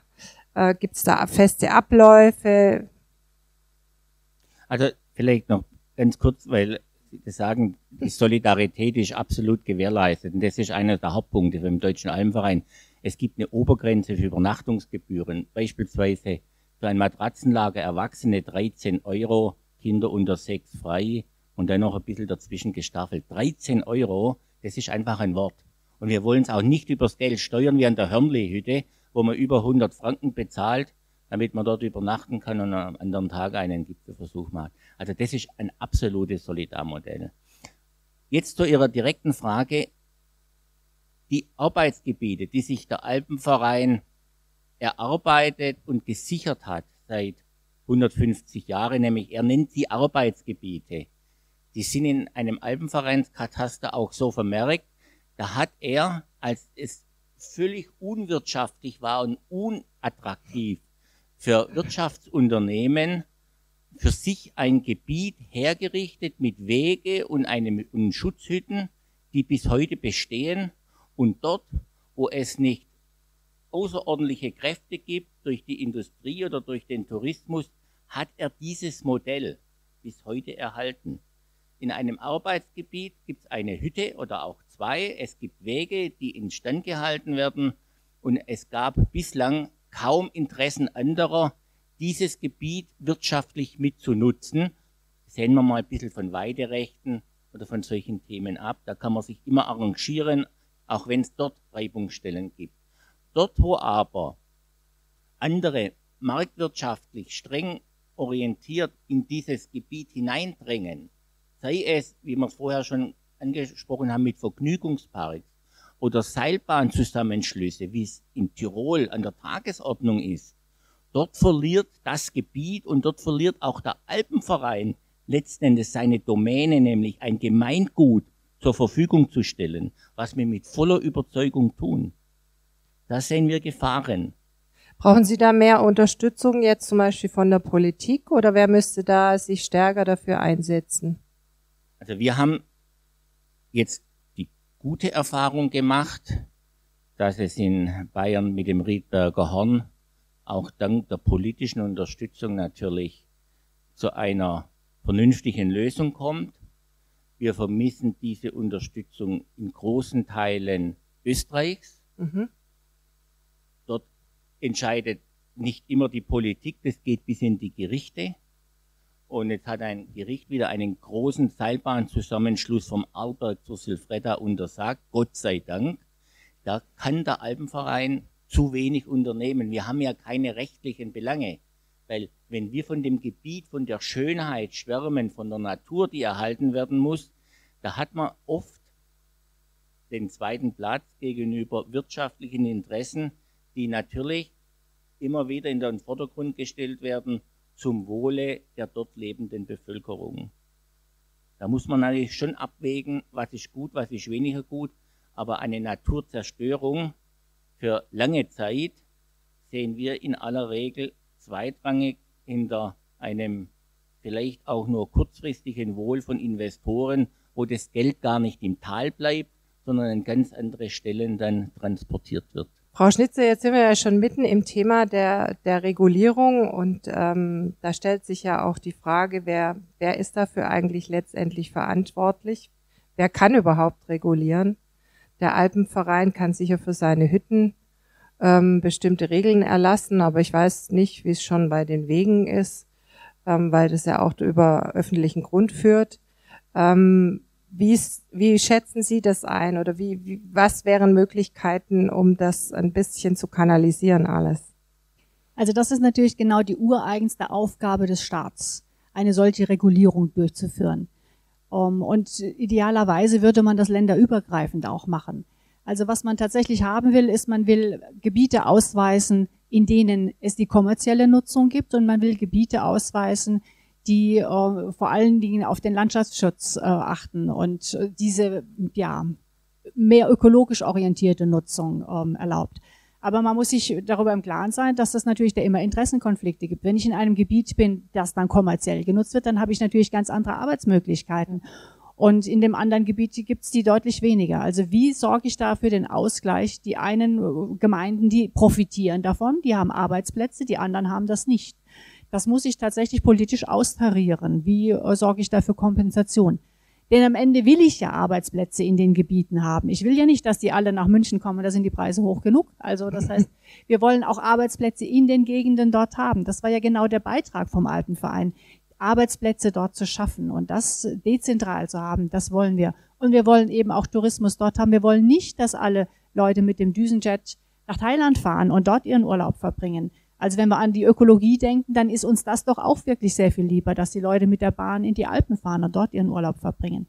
Äh, Gibt es da feste Abläufe? Also vielleicht noch ganz kurz, weil Sie sagen, die Solidarität ist absolut gewährleistet. Und das ist einer der Hauptpunkte beim Deutschen Almverein. Es gibt eine Obergrenze für Übernachtungsgebühren. Beispielsweise für ein Matratzenlager Erwachsene 13 Euro Kinder unter sechs frei und dann noch ein bisschen dazwischen gestaffelt. 13 Euro, das ist einfach ein Wort. Und wir wollen es auch nicht übers Geld steuern wie an der Hörnli-Hütte, wo man über 100 Franken bezahlt, damit man dort übernachten kann und am anderen Tag einen Gipfelversuch macht. Also das ist ein absolutes Solidarmodell. Jetzt zu Ihrer direkten Frage. Die Arbeitsgebiete, die sich der Alpenverein erarbeitet und gesichert hat seit 150 Jahre, nämlich er nennt sie Arbeitsgebiete. Die sind in einem Alpenvereinskataster auch so vermerkt. Da hat er, als es völlig unwirtschaftlich war und unattraktiv für Wirtschaftsunternehmen, für sich ein Gebiet hergerichtet mit Wege und, einem, und Schutzhütten, die bis heute bestehen. Und dort, wo es nicht außerordentliche Kräfte gibt durch die Industrie oder durch den Tourismus, hat er dieses Modell bis heute erhalten. In einem Arbeitsgebiet gibt es eine Hütte oder auch zwei. Es gibt Wege, die instand gehalten werden. Und es gab bislang kaum Interessen anderer, dieses Gebiet wirtschaftlich mitzunutzen. Sehen wir mal ein bisschen von Weiderechten oder von solchen Themen ab. Da kann man sich immer arrangieren, auch wenn es dort Reibungsstellen gibt. Dort, wo aber andere marktwirtschaftlich streng orientiert in dieses Gebiet hineindrängen, sei es, wie wir vorher schon angesprochen haben, mit Vergnügungsparks oder Seilbahnzusammenschlüsse, wie es in Tirol an der Tagesordnung ist, dort verliert das Gebiet und dort verliert auch der Alpenverein letzten Endes seine Domäne, nämlich ein Gemeingut zur Verfügung zu stellen, was wir mit voller Überzeugung tun. Da sehen wir Gefahren. Brauchen Sie da mehr Unterstützung jetzt zum Beispiel von der Politik oder wer müsste da sich stärker dafür einsetzen? Also wir haben jetzt die gute Erfahrung gemacht, dass es in Bayern mit dem Riedberger Horn auch dank der politischen Unterstützung natürlich zu einer vernünftigen Lösung kommt. Wir vermissen diese Unterstützung in großen Teilen Österreichs. Mhm. Dort entscheidet nicht immer die Politik, das geht bis in die Gerichte. Und jetzt hat ein Gericht wieder einen großen Seilbahnzusammenschluss vom Arlberg zur Silfreda untersagt, Gott sei Dank. Da kann der Alpenverein zu wenig unternehmen. Wir haben ja keine rechtlichen Belange. Weil wenn wir von dem Gebiet, von der Schönheit schwärmen, von der Natur, die erhalten werden muss, da hat man oft den zweiten Platz gegenüber wirtschaftlichen Interessen, die natürlich immer wieder in den Vordergrund gestellt werden zum Wohle der dort lebenden Bevölkerung. Da muss man natürlich schon abwägen, was ist gut, was ist weniger gut, aber eine Naturzerstörung für lange Zeit sehen wir in aller Regel zweitrangig hinter einem vielleicht auch nur kurzfristigen Wohl von Investoren, wo das Geld gar nicht im Tal bleibt, sondern an ganz andere Stellen dann transportiert wird. Frau Schnitze, jetzt sind wir ja schon mitten im Thema der, der Regulierung und ähm, da stellt sich ja auch die Frage, wer, wer ist dafür eigentlich letztendlich verantwortlich? Wer kann überhaupt regulieren? Der Alpenverein kann sicher für seine Hütten ähm, bestimmte Regeln erlassen, aber ich weiß nicht, wie es schon bei den Wegen ist, ähm, weil das ja auch über öffentlichen Grund führt. Ähm, wie, wie schätzen Sie das ein oder wie, wie, was wären Möglichkeiten, um das ein bisschen zu kanalisieren alles? Also das ist natürlich genau die ureigenste Aufgabe des Staats, eine solche Regulierung durchzuführen. Um, und idealerweise würde man das länderübergreifend auch machen. Also was man tatsächlich haben will, ist, man will Gebiete ausweisen, in denen es die kommerzielle Nutzung gibt und man will Gebiete ausweisen, die äh, vor allen Dingen auf den Landschaftsschutz äh, achten und äh, diese ja mehr ökologisch orientierte Nutzung ähm, erlaubt. Aber man muss sich darüber im Klaren sein, dass es natürlich da immer Interessenkonflikte gibt. Wenn ich in einem Gebiet bin, das dann kommerziell genutzt wird, dann habe ich natürlich ganz andere Arbeitsmöglichkeiten. Und in dem anderen Gebiet gibt's die deutlich weniger. Also wie sorge ich da für den Ausgleich? Die einen äh, Gemeinden, die profitieren davon, die haben Arbeitsplätze, die anderen haben das nicht. Das muss ich tatsächlich politisch austarieren. Wie äh, sorge ich dafür Kompensation? Denn am Ende will ich ja Arbeitsplätze in den Gebieten haben. Ich will ja nicht, dass die alle nach München kommen, da sind die Preise hoch genug. Also das heißt, wir wollen auch Arbeitsplätze in den Gegenden dort haben. Das war ja genau der Beitrag vom Alpenverein. Arbeitsplätze dort zu schaffen und das dezentral zu haben, das wollen wir. Und wir wollen eben auch Tourismus dort haben. Wir wollen nicht, dass alle Leute mit dem Düsenjet nach Thailand fahren und dort ihren Urlaub verbringen. Also wenn wir an die Ökologie denken, dann ist uns das doch auch wirklich sehr viel lieber, dass die Leute mit der Bahn in die Alpen fahren und dort ihren Urlaub verbringen.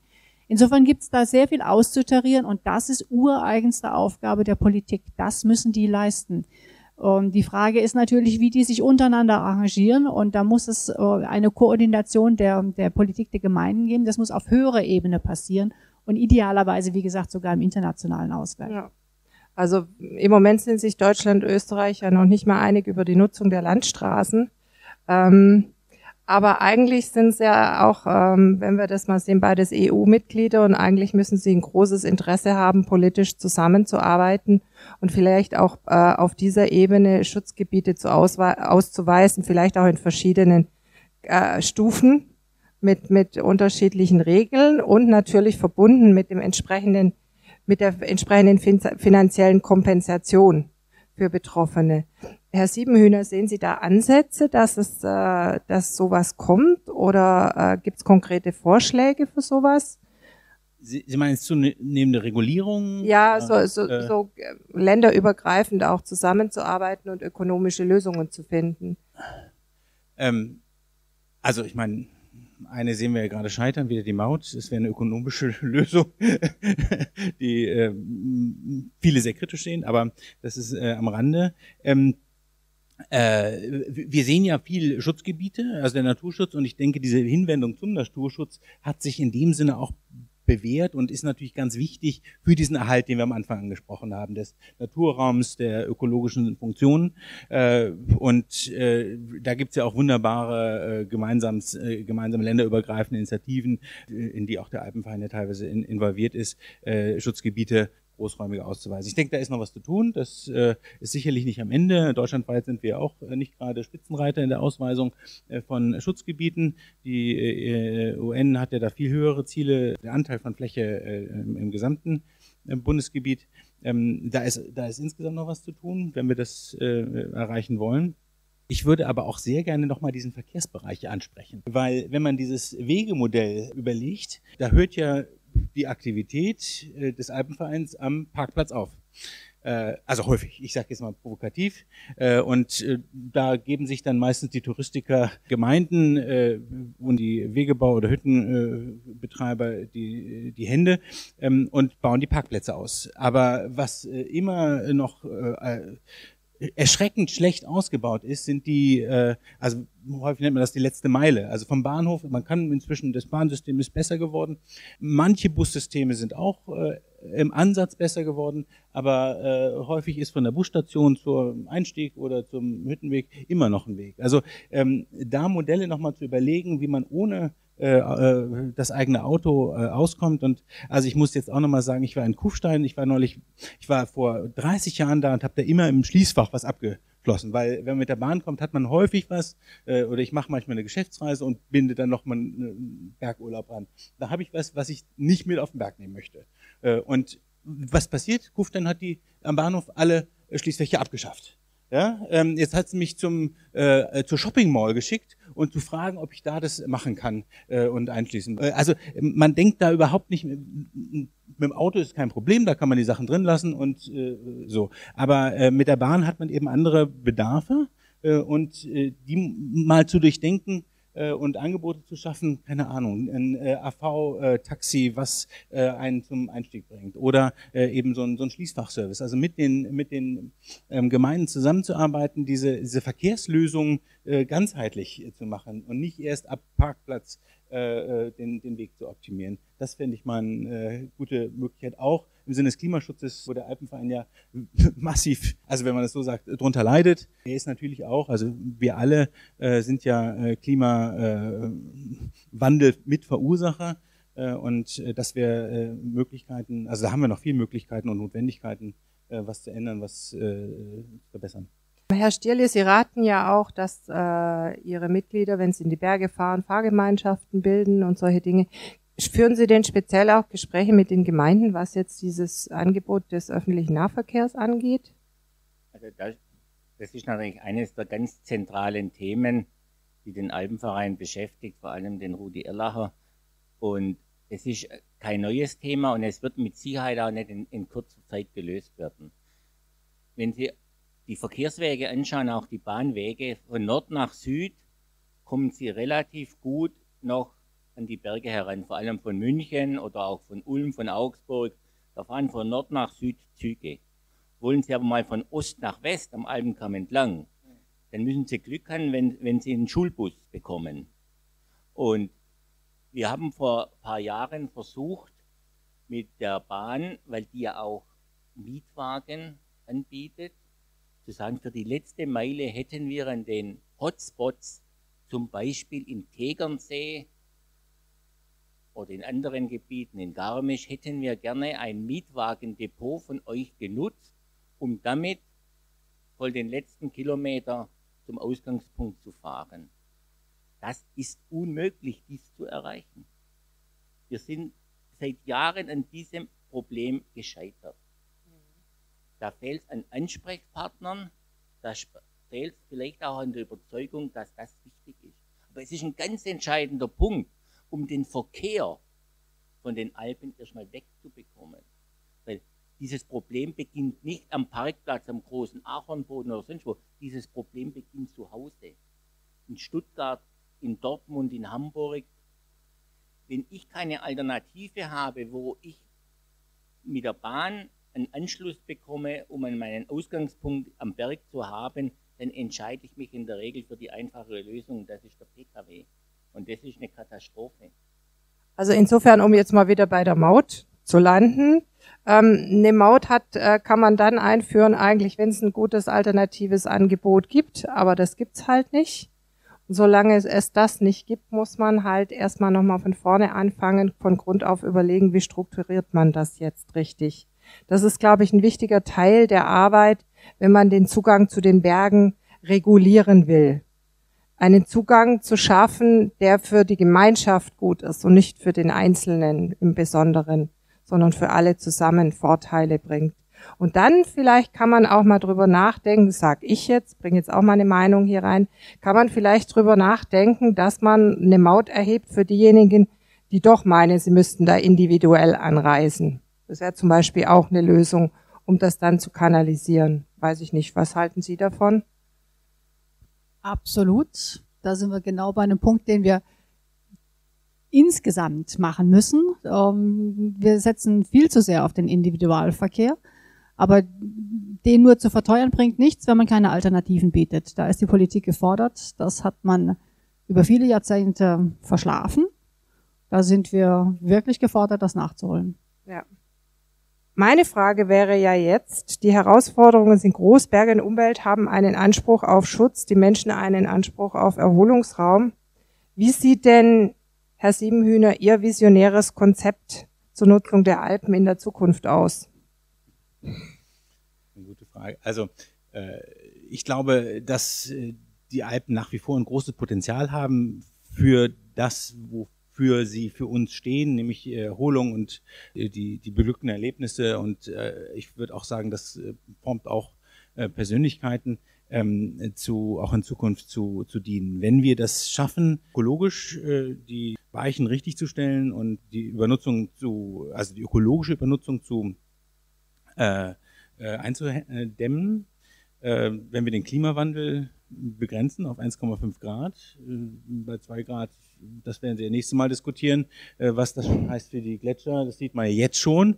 Insofern gibt es da sehr viel auszutarieren und das ist ureigenste Aufgabe der Politik. Das müssen die leisten. Und die Frage ist natürlich, wie die sich untereinander arrangieren. Und da muss es äh, eine Koordination der, der Politik der Gemeinden geben. Das muss auf höherer Ebene passieren. Und idealerweise, wie gesagt, sogar im internationalen Ausgleich. Ja. Also im Moment sind sich Deutschland und Österreich ja noch nicht mal einig über die Nutzung der Landstraßen. Ähm, aber eigentlich sind es ja auch, ähm, wenn wir das mal sehen, beides EU-Mitglieder und eigentlich müssen sie ein großes Interesse haben, politisch zusammenzuarbeiten und vielleicht auch äh, auf dieser Ebene Schutzgebiete zu auszuweisen, vielleicht auch in verschiedenen äh, Stufen mit, mit unterschiedlichen Regeln und natürlich verbunden mit dem entsprechenden, mit der entsprechenden finanziellen Kompensation für Betroffene. Herr Siebenhühner, sehen Sie da Ansätze, dass es, äh, dass sowas kommt oder äh, gibt es konkrete Vorschläge für sowas? Sie, Sie meinen zunehmende Regulierung? Ja, so, so, äh, so äh, länderübergreifend auch zusammenzuarbeiten und ökonomische Lösungen zu finden. Ähm, also ich meine, eine sehen wir ja gerade scheitern, wieder die Maut. Es wäre eine ökonomische Lösung, die äh, viele sehr kritisch sehen, aber das ist äh, am Rande. Ähm, äh, wir sehen ja viel Schutzgebiete, also der Naturschutz, und ich denke, diese Hinwendung zum Naturschutz hat sich in dem Sinne auch bewährt und ist natürlich ganz wichtig für diesen Erhalt, den wir am Anfang angesprochen haben, des Naturraums, der ökologischen Funktionen. Äh, und äh, da gibt's ja auch wunderbare äh, gemeinsams, äh, gemeinsame länderübergreifende Initiativen, in die auch der Alpenverein ja teilweise in, involviert ist, Schutzgebiete großräumiger auszuweisen. Ich denke, da ist noch was zu tun. Das äh, ist sicherlich nicht am Ende. Deutschlandweit sind wir auch äh, nicht gerade Spitzenreiter in der Ausweisung äh, von Schutzgebieten. Die äh, UN hat ja da viel höhere Ziele. Der Anteil von Fläche äh, im, im, gesamten äh, Bundesgebiet. Ähm, da, ist, da ist insgesamt noch was zu tun, wenn wir das erreichen wollen. Ich würde aber auch sehr gerne nochmal diesen Verkehrsbereich ansprechen, weil wenn man dieses Wegemodell überlegt, da hört ja die Aktivität äh, des Alpenvereins am Parkplatz auf. Äh, also häufig, ich sage jetzt mal provokativ. Äh, und da geben sich dann meistens die Touristiker, Gemeinden und die Wegebau- oder Hüttenbetreiber die, die Hände ähm, und bauen die Parkplätze aus. Aber was immer noch erschreckend schlecht ausgebaut ist, sind die, äh, also häufig nennt man das die letzte Meile. Also vom Bahnhof, man kann inzwischen, das Bahnsystem ist besser geworden. Manche Bussysteme sind auch äh, im Ansatz besser geworden, aber äh, häufig ist von der Busstation zum Einstieg oder zum Hüttenweg immer noch ein Weg. Also ähm, da Modelle nochmal zu überlegen, wie man ohne äh, äh, das eigene Auto äh, auskommt. Und also ich muss jetzt auch nochmal sagen, ich war in Kufstein, ich war neulich, ich war vor 30 Jahren da und habe da immer im Schließfach was abgeflossen, weil wenn man mit der Bahn kommt, hat man häufig was, äh, oder ich mache manchmal eine Geschäftsreise und binde dann nochmal einen Bergurlaub an. Da habe ich was, was ich nicht mit auf den Berg nehmen möchte. Äh, und was passiert? Kufstein hat die am Bahnhof alle Schließfächer abgeschafft. Ja, ähm, jetzt hat sie mich zum äh, zur Shopping Mall geschickt und zu fragen, ob ich da das machen kann äh, und einschließen. Äh, also man denkt da überhaupt nicht. Mit, mit dem Auto ist kein Problem, da kann man die Sachen drin lassen und äh, so. Aber äh, mit der Bahn hat man eben andere Bedarfe äh, und äh, die mal zu durchdenken äh, und Angebote zu schaffen, keine Ahnung, ein äh, AV-Taxi, äh, was äh, einen zum Einstieg bringt oder äh, eben so ein, so ein Schließfachservice. Also mit den, mit den ähm, Gemeinden zusammenzuarbeiten, diese, diese Verkehrslösungen äh, ganzheitlich äh, zu machen und nicht erst ab Parkplatz äh, äh, den, den Weg zu optimieren. Das fände ich mal eine äh, gute Möglichkeit, auch im Sinne des Klimaschutzes, wo der Alpenverein ja massiv, also wenn man das so sagt, drunter leidet. Er ist natürlich auch, also wir alle äh, sind ja äh, Klimawandel Mitverursacher äh, und äh, dass wir äh, Möglichkeiten, also da haben wir noch viele Möglichkeiten und Notwendigkeiten, äh, was zu ändern, was äh, zu verbessern. Herr Stierle, Sie raten ja auch, dass äh, Ihre Mitglieder, wenn sie in die Berge fahren, Fahrgemeinschaften bilden und solche Dinge. Führen Sie denn speziell auch Gespräche mit den Gemeinden, was jetzt dieses Angebot des öffentlichen Nahverkehrs angeht? Also das, das ist natürlich eines der ganz zentralen Themen, die den Alpenverein beschäftigt, vor allem den Rudi Erlacher. Und es ist kein neues Thema und es wird mit Sicherheit auch nicht in, in kurzer Zeit gelöst werden. Wenn Sie die Verkehrswege anschauen, auch die Bahnwege, von Nord nach Süd kommen sie relativ gut noch an die Berge heran, vor allem von München oder auch von Ulm, von Augsburg. Da fahren von Nord nach Süd Züge. Wollen Sie aber mal von Ost nach West am Alpenkamm entlang, dann müssen Sie Glück haben, wenn, wenn Sie einen Schulbus bekommen. Und wir haben vor ein paar Jahren versucht, mit der Bahn, weil die ja auch Mietwagen anbietet, zu sagen, für die letzte Meile hätten wir an den Hotspots, zum Beispiel im Tegernsee oder in anderen Gebieten, in Garmisch, hätten wir gerne ein Mietwagendepot von euch genutzt, um damit voll den letzten Kilometer zum Ausgangspunkt zu fahren. Das ist unmöglich, dies zu erreichen. Wir sind seit Jahren an diesem Problem gescheitert. Da fehlt es an Ansprechpartnern, da fehlt es vielleicht auch an der Überzeugung, dass das wichtig ist. Aber es ist ein ganz entscheidender Punkt, um den Verkehr von den Alpen erstmal wegzubekommen. Weil dieses Problem beginnt nicht am Parkplatz, am großen Ahornboden oder sonst wo. Dieses Problem beginnt zu Hause. In Stuttgart, in Dortmund, in Hamburg. Wenn ich keine Alternative habe, wo ich mit der Bahn einen Anschluss bekomme, um meinen Ausgangspunkt am Berg zu haben, dann entscheide ich mich in der Regel für die einfachere Lösung, das ist der Pkw. Und das ist eine Katastrophe. Also insofern, um jetzt mal wieder bei der Maut zu landen. Ähm, eine Maut hat, äh, kann man dann einführen, eigentlich, wenn es ein gutes alternatives Angebot gibt, aber das gibt's halt nicht. Und solange es, es das nicht gibt, muss man halt erstmal nochmal von vorne anfangen, von Grund auf überlegen, wie strukturiert man das jetzt richtig. Das ist, glaube ich, ein wichtiger Teil der Arbeit, wenn man den Zugang zu den Bergen regulieren will. Einen Zugang zu schaffen, der für die Gemeinschaft gut ist und nicht für den Einzelnen im Besonderen, sondern für alle zusammen Vorteile bringt. Und dann vielleicht kann man auch mal drüber nachdenken, sag ich jetzt, bringe jetzt auch meine Meinung hier rein, kann man vielleicht drüber nachdenken, dass man eine Maut erhebt für diejenigen, die doch meinen, sie müssten da individuell anreisen. Das wäre zum Beispiel auch eine Lösung, um das dann zu kanalisieren. Weiß ich nicht. Was halten Sie davon? Absolut. Da sind wir genau bei einem Punkt, den wir insgesamt machen müssen. Ähm, wir setzen viel zu sehr auf den Individualverkehr, aber den nur zu verteuern bringt nichts, wenn man keine Alternativen bietet. Da ist die Politik gefordert. Das hat man über viele Jahrzehnte verschlafen. Da sind wir wirklich gefordert, das nachzuholen. Ja. Meine Frage wäre ja jetzt, die Herausforderungen sind groß, Berge und Umwelt haben einen Anspruch auf Schutz, die Menschen einen Anspruch auf Erholungsraum. Wie sieht denn, Herr Siebenhühner, Ihr visionäres Konzept zur Nutzung der Alpen in der Zukunft aus? Eine gute Frage. Also äh, ich glaube, dass äh, die Alpen nach wie vor ein großes Potenzial haben für das, wo für sie für uns stehen, nämlich Erholung und äh, die, die beglückten Erlebnisse. Und äh, ich würde auch sagen, das äh, formt auch Persönlichkeiten ähm, zu, auch in Zukunft zu, zu dienen. Wenn wir das schaffen, ökologisch die Weichen richtig zu stellen und die Übernutzung zu, also die ökologische Übernutzung zu äh, einzudämmen, wenn wir den Klimawandel begrenzen auf 1,5 Grad, bei 2 Grad das werden Sie ja nächstes Mal diskutieren, äh, was das heißt für die Gletscher. Das sieht man ja jetzt schon.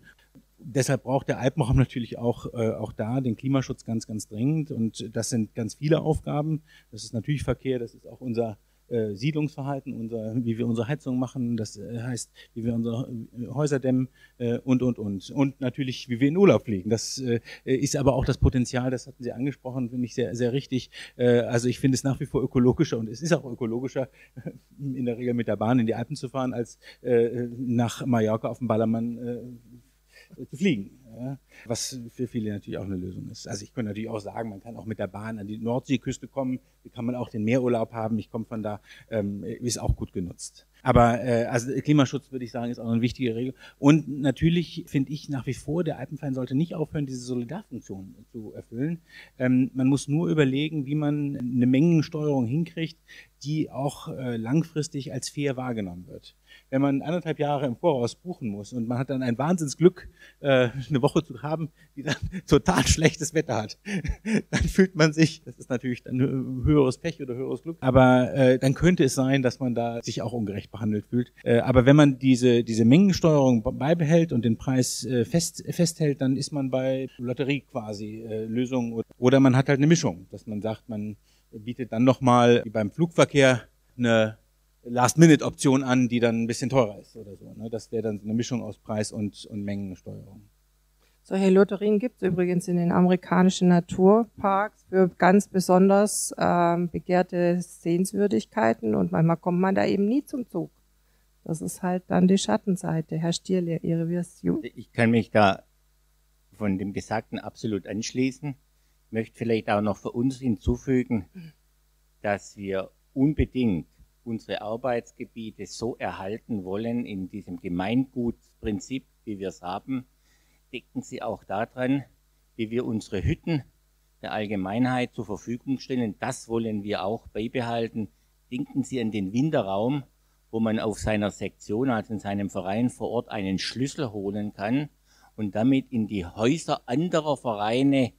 Deshalb braucht der Alpenraum natürlich auch, äh, auch da den Klimaschutz ganz, ganz dringend. Und das sind ganz viele Aufgaben. Das ist natürlich Verkehr, das ist auch unser äh, Siedlungsverhalten, unser, wie wir unsere Heizung machen, das äh, heißt, wie wir unsere äh, Häuser dämmen äh, und, und, und. Und natürlich, wie wir in Urlaub fliegen. Das ist aber auch das Potenzial, das hatten Sie angesprochen, finde ich sehr, sehr richtig. Also ich finde es nach wie vor ökologischer und es ist auch ökologischer, in der Regel mit der Bahn in die Alpen zu fahren, als nach Mallorca auf dem Ballermann zu fliegen. Was für viele natürlich auch eine Lösung ist. Also ich könnte natürlich auch sagen, man kann auch mit der Bahn an die Nordseeküste kommen, wie kann man auch den Meerurlaub haben. Ich komme von da, ähm, ist auch gut genutzt. Aber äh, also Klimaschutz würde ich sagen, ist auch eine wichtige Regel. Und natürlich finde ich nach wie vor, der Alpenverein sollte nicht aufhören, diese Solidarfunktion zu erfüllen. Ähm, man muss nur überlegen, wie man eine Mengensteuerung hinkriegt, die auch äh, langfristig als fair wahrgenommen wird. Wenn man anderthalb Jahre im Voraus buchen muss und man hat dann ein Wahnsinnsglück, äh, eine Woche zu haben, die dann total schlechtes Wetter hat, dann fühlt man sich, das ist natürlich dann höheres Pech oder höheres Glück, aber äh, dann könnte es sein, dass man da sich auch ungerecht behandelt fühlt. Äh, aber wenn man diese, diese Mengensteuerung beibehält und den Preis fest, festhält, dann ist man bei Lotterie quasi Lösung oder man hat halt eine Mischung, dass man sagt, man bietet dann nochmal, wie beim Flugverkehr, eine Last-Minute-Option an, die dann ein bisschen teurer ist oder so. Ne? Das wäre dann eine Mischung aus Preis und, und Mengensteuerung. Solche Lotterien gibt es übrigens in den amerikanischen Naturparks für ganz besonders ähm, begehrte Sehenswürdigkeiten und manchmal kommt man da eben nie zum Zug. Das ist halt dann die Schattenseite. Herr Stierle, Ihre Version. Ich kann mich da von dem Gesagten absolut anschließen möchte vielleicht auch noch für uns hinzufügen, dass wir unbedingt unsere Arbeitsgebiete so erhalten wollen in diesem Gemeingutsprinzip, wie wir es haben. Denken Sie auch daran, wie wir unsere Hütten der Allgemeinheit zur Verfügung stellen. Das wollen wir auch beibehalten. Denken Sie an den Winterraum, wo man auf seiner Sektion, also in seinem Verein vor Ort, einen Schlüssel holen kann und damit in die Häuser anderer Vereine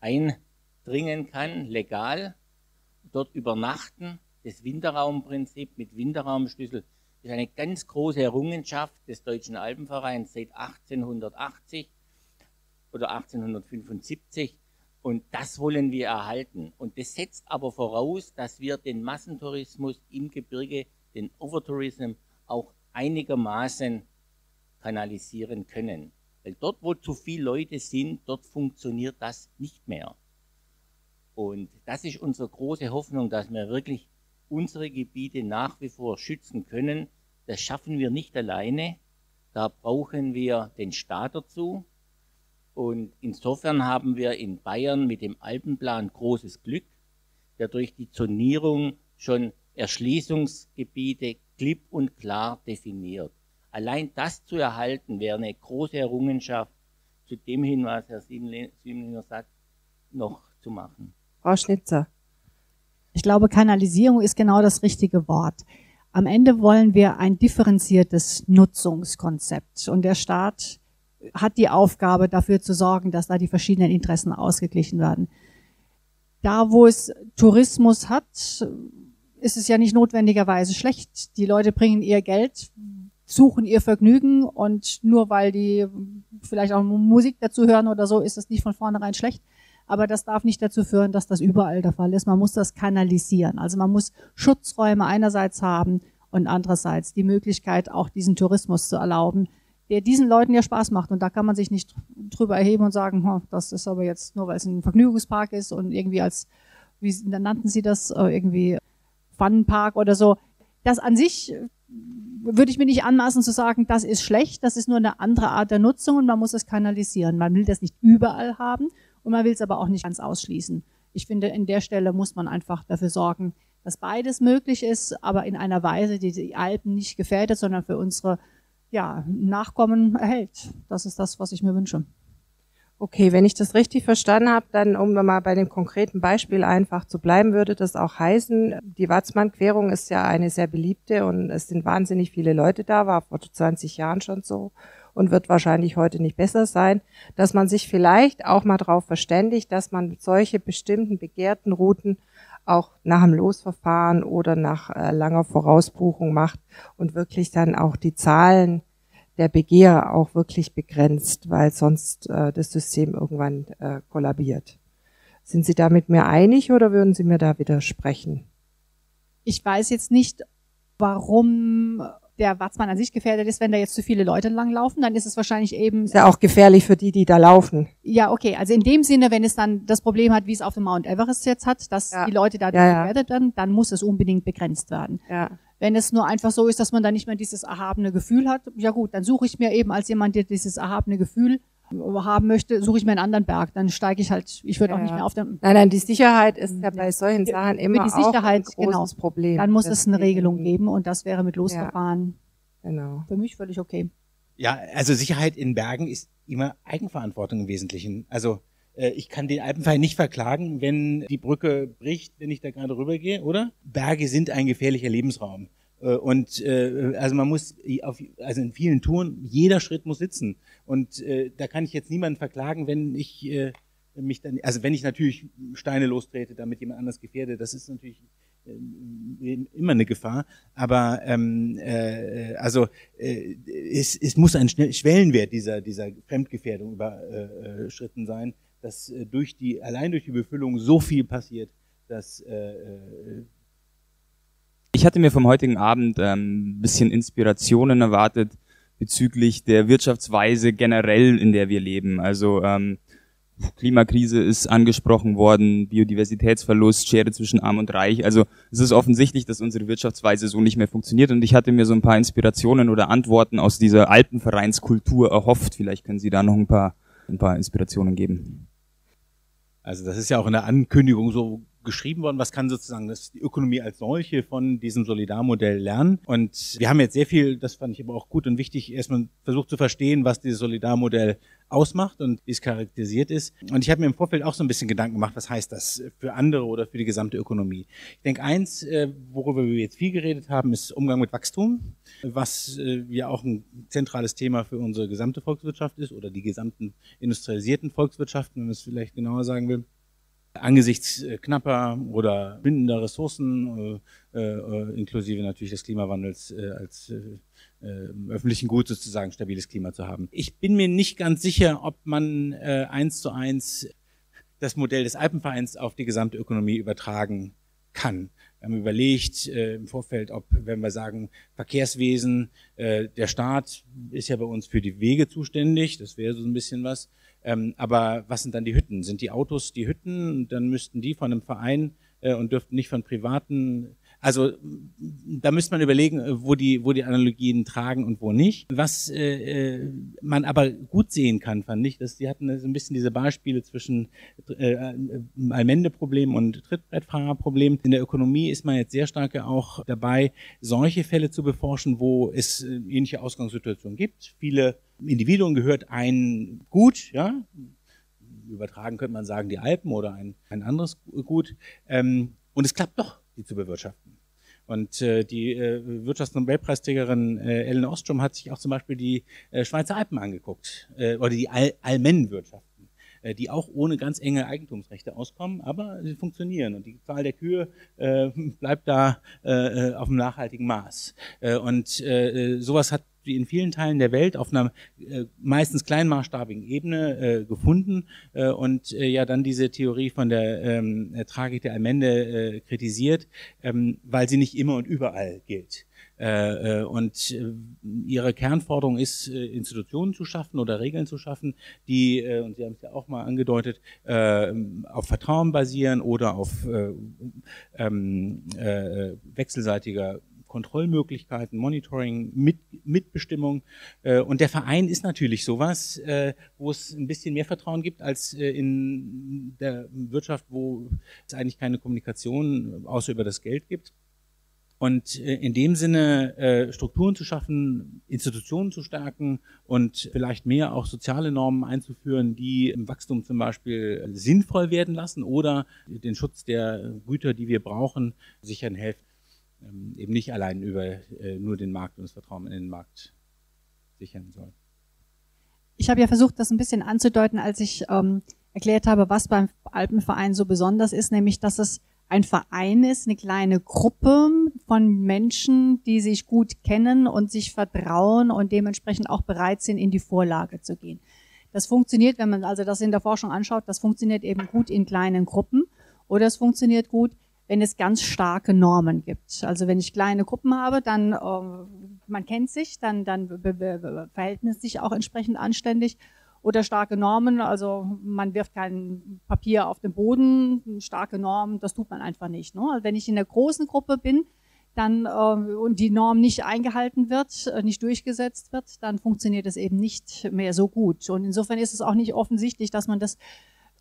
eindringen kann, legal, dort übernachten. Das Winterraumprinzip mit Winterraumschlüssel ist eine ganz große Errungenschaft des Deutschen Alpenvereins seit 1880 oder 1875. Und das wollen wir erhalten. Und das setzt aber voraus, dass wir den Massentourismus im Gebirge, den Overtourism, auch einigermaßen kanalisieren können. Weil dort, wo zu viele Leute sind, dort funktioniert das nicht mehr. Und das ist unsere große Hoffnung, dass wir wirklich unsere Gebiete nach wie vor schützen können. Das schaffen wir nicht alleine. Da brauchen wir den Staat dazu. Und insofern haben wir in Bayern mit dem Alpenplan großes Glück, der durch die Zonierung schon Erschließungsgebiete klipp und klar definiert. Allein das zu erhalten, wäre eine große Errungenschaft, zu dem hin, was Herr Siebenlinger sagt, noch zu machen. Frau Schnitzer. Ich glaube, Kanalisierung ist genau das richtige Wort. Am Ende wollen wir ein differenziertes Nutzungskonzept und der Staat hat die Aufgabe, dafür zu sorgen, dass da die verschiedenen Interessen ausgeglichen werden. Da, wo es Tourismus hat, ist es ja nicht notwendigerweise schlecht. Die Leute bringen ihr Geld, suchen ihr Vergnügen und nur weil die vielleicht auch Musik dazu hören oder so, ist es nicht von vornherein schlecht. Aber das darf nicht dazu führen, dass das überall der Fall ist. Man muss das kanalisieren. Also man muss Schutzräume einerseits haben und andererseits die Möglichkeit, auch diesen Tourismus zu erlauben, der diesen Leuten ja Spaß macht. Und da kann man sich nicht drüber erheben und sagen, oh, das ist aber jetzt nur, weil es ein Vergnügungspark ist und irgendwie als, wie nannten Sie das, äh, irgendwie Funpark oder so. Das an sich äh, würde ich mir nicht anmaßen zu sagen, das ist schlecht, das ist nur eine andere Art der Nutzung und man muss es kanalisieren. Man will das nicht überall haben und man will es aber auch nicht ganz ausschließen. Ich finde, in der Stelle muss man einfach dafür sorgen, dass beides möglich ist, aber in einer Weise, die die Alpen nicht gefährdet, sondern für unsere ja, Nachkommen erhält. Das ist das, was ich mir wünsche. Okay, wenn ich das richtig verstanden habe, dann um mal bei dem konkreten Beispiel einfach zu bleiben, würde das auch heißen, die Watzmann-Querung ist ja eine sehr beliebte und es sind wahnsinnig viele Leute da, war vor 20 Jahren schon so und wird wahrscheinlich heute nicht besser sein, dass man sich vielleicht auch mal darauf verständigt, dass man solche bestimmten begehrten Routen auch nach dem Losverfahren oder nach äh, langer Vorausbuchung macht und wirklich dann auch die Zahlen der Begehr auch wirklich begrenzt, weil sonst äh, das System irgendwann äh, kollabiert. Sind Sie da mit mir einig oder würden Sie mir da widersprechen? Ich weiß jetzt nicht, warum der Watzmann an sich gefährdet ist, wenn da jetzt zu viele Leute langlaufen, dann ist es wahrscheinlich eben. Ist ja auch gefährlich für die, die da laufen. Ja, okay. Also in dem Sinne, wenn es dann das Problem hat, wie es auf dem Mount Everest jetzt hat, dass ja. die Leute da ja, gefährdet werden, dann muss es unbedingt begrenzt werden. Ja. Wenn es nur einfach so ist, dass man da nicht mehr dieses erhabene Gefühl hat, ja gut, dann suche ich mir eben als jemand, der dieses erhabene Gefühl haben möchte, suche ich mir einen anderen Berg. Dann steige ich halt, ich würde ja, auch nicht mehr auf dem. Nein, nein, die Sicherheit ist ja bei solchen Sachen immer die Sicherheit, auch ein großes genau, Problem. Dann muss es eine Regelung geben und das wäre mit Losverfahren genau. für mich völlig okay. Ja, also Sicherheit in Bergen ist immer Eigenverantwortung im Wesentlichen. Also äh, ich kann den Alpenverein nicht verklagen, wenn die Brücke bricht, wenn ich da gerade rübergehe, oder? Berge sind ein gefährlicher Lebensraum. Äh, und äh, also man muss auf, also in vielen Touren jeder Schritt muss sitzen und äh, da kann ich jetzt niemanden verklagen, wenn ich äh, mich dann also wenn ich natürlich Steine lostrete, damit jemand anders gefährde, das ist natürlich äh, immer eine Gefahr, aber ähm, äh, also äh, es, es muss ein Schwellenwert dieser dieser Fremdgefährdung überschritten sein, dass äh, durch die allein durch die Befüllung so viel passiert, dass äh, ich hatte mir vom heutigen Abend ähm, ein bisschen Inspirationen erwartet bezüglich der Wirtschaftsweise generell, in der wir leben. Also ähm, Klimakrise ist angesprochen worden, Biodiversitätsverlust, Schere zwischen Arm und Reich. Also es ist offensichtlich, dass unsere Wirtschaftsweise so nicht mehr funktioniert. Und ich hatte mir so ein paar Inspirationen oder Antworten aus dieser Alpenvereinskultur erhofft. Vielleicht können Sie da noch ein paar, ein paar Inspirationen geben. Also das ist ja auch in der Ankündigung so geschrieben worden, was kann sozusagen das, die Ökonomie als solche von diesem Solidarmodell lernen. Und wir haben jetzt sehr viel, das fand ich aber auch gut und wichtig, erstmal versucht zu verstehen, was dieses Solidarmodell ausmacht und wie es charakterisiert ist. Und ich habe mir im Vorfeld auch so ein bisschen Gedanken gemacht, was heißt das für andere oder für die gesamte Ökonomie. Ich denke, eins, äh, worüber wir jetzt viel geredet haben, ist Umgang mit Wachstum, was äh, ja auch ein zentrales Thema für unsere gesamte Volkswirtschaft ist oder die gesamten industrialisierten Volkswirtschaften, wenn man es vielleicht genauer sagen will angesichts äh, knapper oder bindender Ressourcen, äh, äh, inklusive natürlich des Klimawandels als öffentlichen Gut sozusagen stabiles Klima zu haben. Ich bin mir nicht ganz sicher, ob man eins zu eins das Modell des Alpenvereins auf die gesamte Ökonomie übertragen kann. Wir haben überlegt äh, im Vorfeld, ob, wenn wir sagen, Verkehrswesen, äh, der Staat ist ja bei uns für die Wege zuständig, das wäre so ein bisschen was. Ähm, aber was sind dann die Hütten? Sind die Autos die Hütten? Dann müssten die von einem Verein äh, und dürften nicht von privaten also da müsste man überlegen, wo die, wo die Analogien tragen und wo nicht. Was äh, äh, man aber gut sehen kann, fand ich, dass die hatten so ein bisschen diese Beispiele zwischen äh, Allmende-Problem und Trittbrettfahrerproblem. In der Ökonomie ist man jetzt sehr stark auch dabei, solche Fälle zu beforschen, wo es äh, ähnliche Ausgangssituationen gibt. Viele Individuen gehört ein Gut, ja, übertragen könnte man sagen die Alpen oder ein, ein anderes Gut. Ähm, und es klappt doch die zu bewirtschaften. Und äh, die äh, Wirtschaftsnobelpreisträgerin äh, Ellen Ostrom hat sich auch zum Beispiel die äh, Schweizer Alpen angeguckt, äh, oder die Al Almenwirtschaften, äh, die auch ohne ganz enge Eigentumsrechte auskommen, aber sie funktionieren. Und die Zahl der Kühe äh, bleibt da äh, äh auf einem nachhaltigen Maß. Äh, und äh, sowas hat in vielen Teilen der Welt auf einer äh, meistens kleinmaßstabigen Ebene äh, gefunden äh, und äh, ja dann diese Theorie von der ähm, Tragik der Allmende äh, kritisiert, ähm, weil sie nicht immer und überall gilt. Äh, äh, und äh, ihre Kernforderung ist, Institutionen zu schaffen oder Regeln zu schaffen, die, und Sie haben es ja auch mal angedeutet, auf Vertrauen basieren oder auf äh, ähm, äh, wechselseitiger Kontrollmöglichkeiten, Monitoring, Mit, Mitbestimmung. Und der Verein ist natürlich sowas, wo es ein bisschen mehr Vertrauen gibt als in der Wirtschaft, wo es eigentlich keine Kommunikation außer über das Geld gibt. Und in dem Sinne Strukturen zu schaffen, Institutionen zu stärken und vielleicht mehr auch soziale Normen einzuführen, die im Wachstum zum Beispiel sinnvoll werden lassen oder den Schutz der Güter, die wir brauchen, sichern helfen ähm, eben nicht allein über äh, nur den Markt und das Vertrauen in den Markt sichern soll. Ich habe ja versucht, das ein bisschen anzudeuten, als ich ähm, erklärt habe, was beim Alpenverein so besonders ist, nämlich, dass es ein Verein ist, eine kleine Gruppe von Menschen, die sich gut kennen und sich vertrauen und dementsprechend auch bereit sind, in die Vorlage zu gehen. Das funktioniert, wenn man also das in der Forschung anschaut, das funktioniert eben gut in kleinen Gruppen oder es funktioniert gut, wenn es ganz starke Normen gibt. Also wenn ich kleine Gruppen habe, dann äh, man kennt sich, dann dann verhält es sich auch entsprechend anständig oder starke Normen, also man wirft kein Papier auf den Boden, starke Normen, das tut man einfach nicht. Ne? Also wenn ich in der großen Gruppe bin, dann äh, und die Norm nicht eingehalten wird, äh, nicht durchgesetzt wird, dann funktioniert es eben nicht mehr so gut. Und insofern ist es auch nicht offensichtlich, dass man das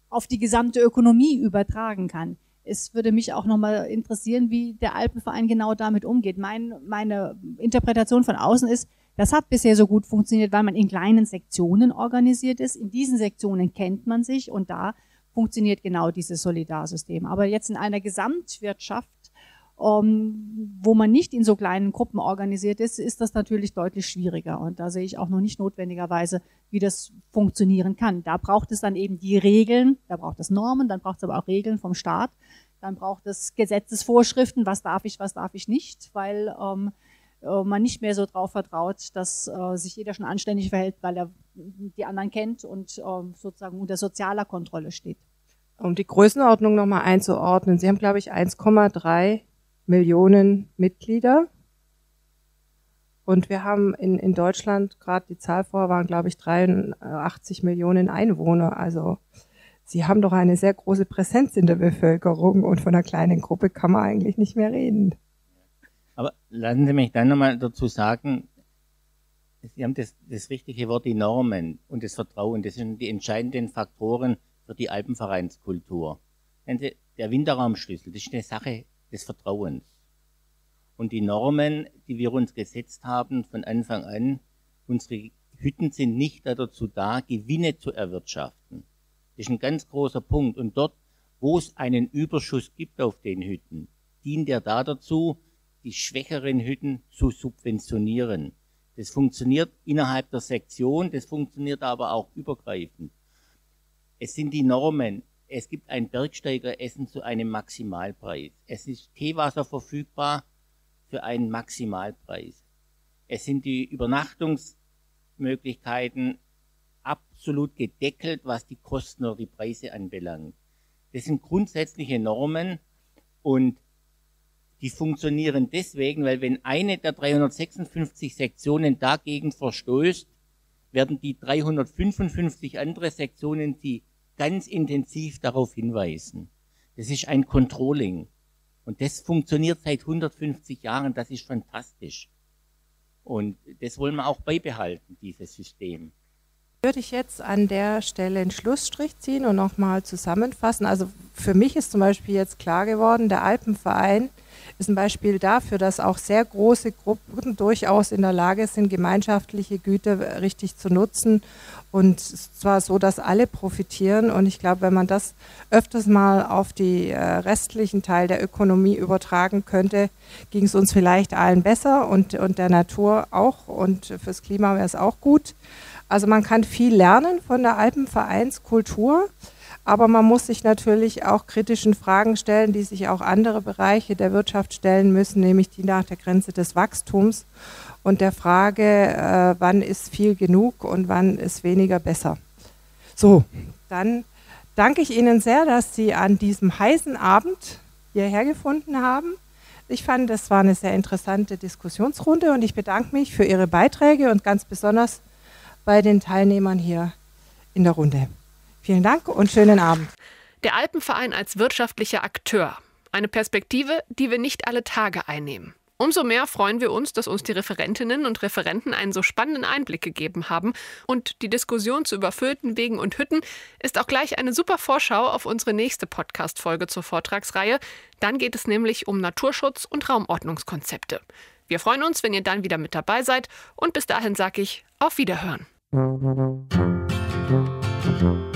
auf die gesamte Ökonomie übertragen kann es würde mich auch nochmal interessieren, wie der Alpenverein genau damit umgeht. Mein, meine Interpretation von außen ist, das hat bisher so gut funktioniert, weil man in kleinen Sektionen organisiert ist. In diesen Sektionen kennt man sich und da funktioniert genau dieses Solidarsystem. Aber jetzt in einer Gesamtwirtschaft, um, ähm, wo man nicht in so kleinen Gruppen organisiert ist, ist das natürlich deutlich schwieriger. Und da sehe ich auch noch nicht notwendigerweise, wie das funktionieren kann. Da braucht es dann eben die Regeln, da braucht es Normen, dann braucht es aber auch Regeln vom Staat, dann braucht es Gesetzesvorschriften, was darf ich, was darf ich nicht, weil ähm, äh, man nicht mehr so darauf vertraut, dass äh, sich jeder schon anständig verhält, weil er die anderen kennt und äh, sozusagen unter sozialer Kontrolle steht. Um die Größenordnung nochmal einzuordnen, Sie haben, glaube ich, 1,3 Millionen Mitglieder. Und wir haben in, in Deutschland, gerade die Zahl vorher waren, glaube ich, 83 Millionen Einwohner. Also Sie haben doch eine sehr große Präsenz in der Bevölkerung und von einer kleinen Gruppe kann man eigentlich nicht mehr reden. Aber lassen Sie mich dann nochmal dazu sagen, Sie haben das, das richtige Wort, die Normen und das Vertrauen, das sind die entscheidenden Faktoren für die Alpenvereinskultur. Der Winterraumschlüssel, das ist eine Sache des Vertrauens. Und die Normen, die wir uns gesetzt haben von Anfang an, unsere Hütten sind nicht dazu da, Gewinne zu erwirtschaften. Das ist ein ganz großer Punkt. Und dort, wo es einen Überschuss gibt auf den Hütten, dient er da dazu, die schwächeren Hütten zu subventionieren. Das funktioniert innerhalb der Sektion, das funktioniert aber auch übergreifend. Es sind die Normen. Es gibt ein Bergsteigeressen zu einem Maximalpreis. Es ist Teewasser verfügbar für einen Maximalpreis. Es sind die Übernachtungsmöglichkeiten absolut gedeckelt, was die Kosten oder die Preise anbelangt. Das sind grundsätzliche Normen und die funktionieren deswegen, weil wenn eine der 356 Sektionen dagegen verstößt, werden die 355 andere Sektionen die ganz intensiv darauf hinweisen. Das ist ein Controlling. Und das funktioniert seit 150 Jahren. Das ist fantastisch. Und das wollen wir auch beibehalten, dieses System. Würde ich jetzt an der Stelle einen Schlussstrich ziehen und nochmal zusammenfassen. Also für mich ist zum Beispiel jetzt klar geworden, der Alpenverein ist ein Beispiel dafür, dass auch sehr große Gruppen durchaus in der Lage sind, gemeinschaftliche Güter richtig zu nutzen und zwar so, dass alle profitieren. Und ich glaube, wenn man das öfters mal auf die äh, restlichen Teil der Ökonomie übertragen könnte, ging es uns vielleicht allen besser und, und der Natur auch und fürs Klima wäre es auch gut. Also man kann viel lernen von der Alpenvereinskultur. Aber man muss sich natürlich auch kritischen Fragen stellen, die sich auch andere Bereiche der Wirtschaft stellen müssen, nämlich die nach der Grenze des Wachstums und der Frage, äh, wann ist viel genug und wann ist weniger besser. So, dann danke ich Ihnen sehr, dass Sie an diesem heißen Abend hierher gefunden haben. Ich fand, das war eine sehr interessante Diskussionsrunde und ich bedanke mich für Ihre Beiträge und ganz besonders bei den Teilnehmern hier in der Runde. Vielen Dank und schönen Abend. Der Alpenverein als wirtschaftlicher Akteur. Eine Perspektive, die wir nicht alle Tage einnehmen. Umso mehr freuen wir uns, dass uns die Referentinnen und Referenten einen so spannenden Einblick gegeben haben. Und die Diskussion zu überfüllten Wegen und Hütten ist auch gleich eine super Vorschau auf unsere nächste Podcast-Folge zur Vortragsreihe. Dann geht es nämlich um Naturschutz und Raumordnungskonzepte. Wir freuen uns, wenn ihr dann wieder mit dabei seid. Und bis dahin sage ich auf Wiederhören.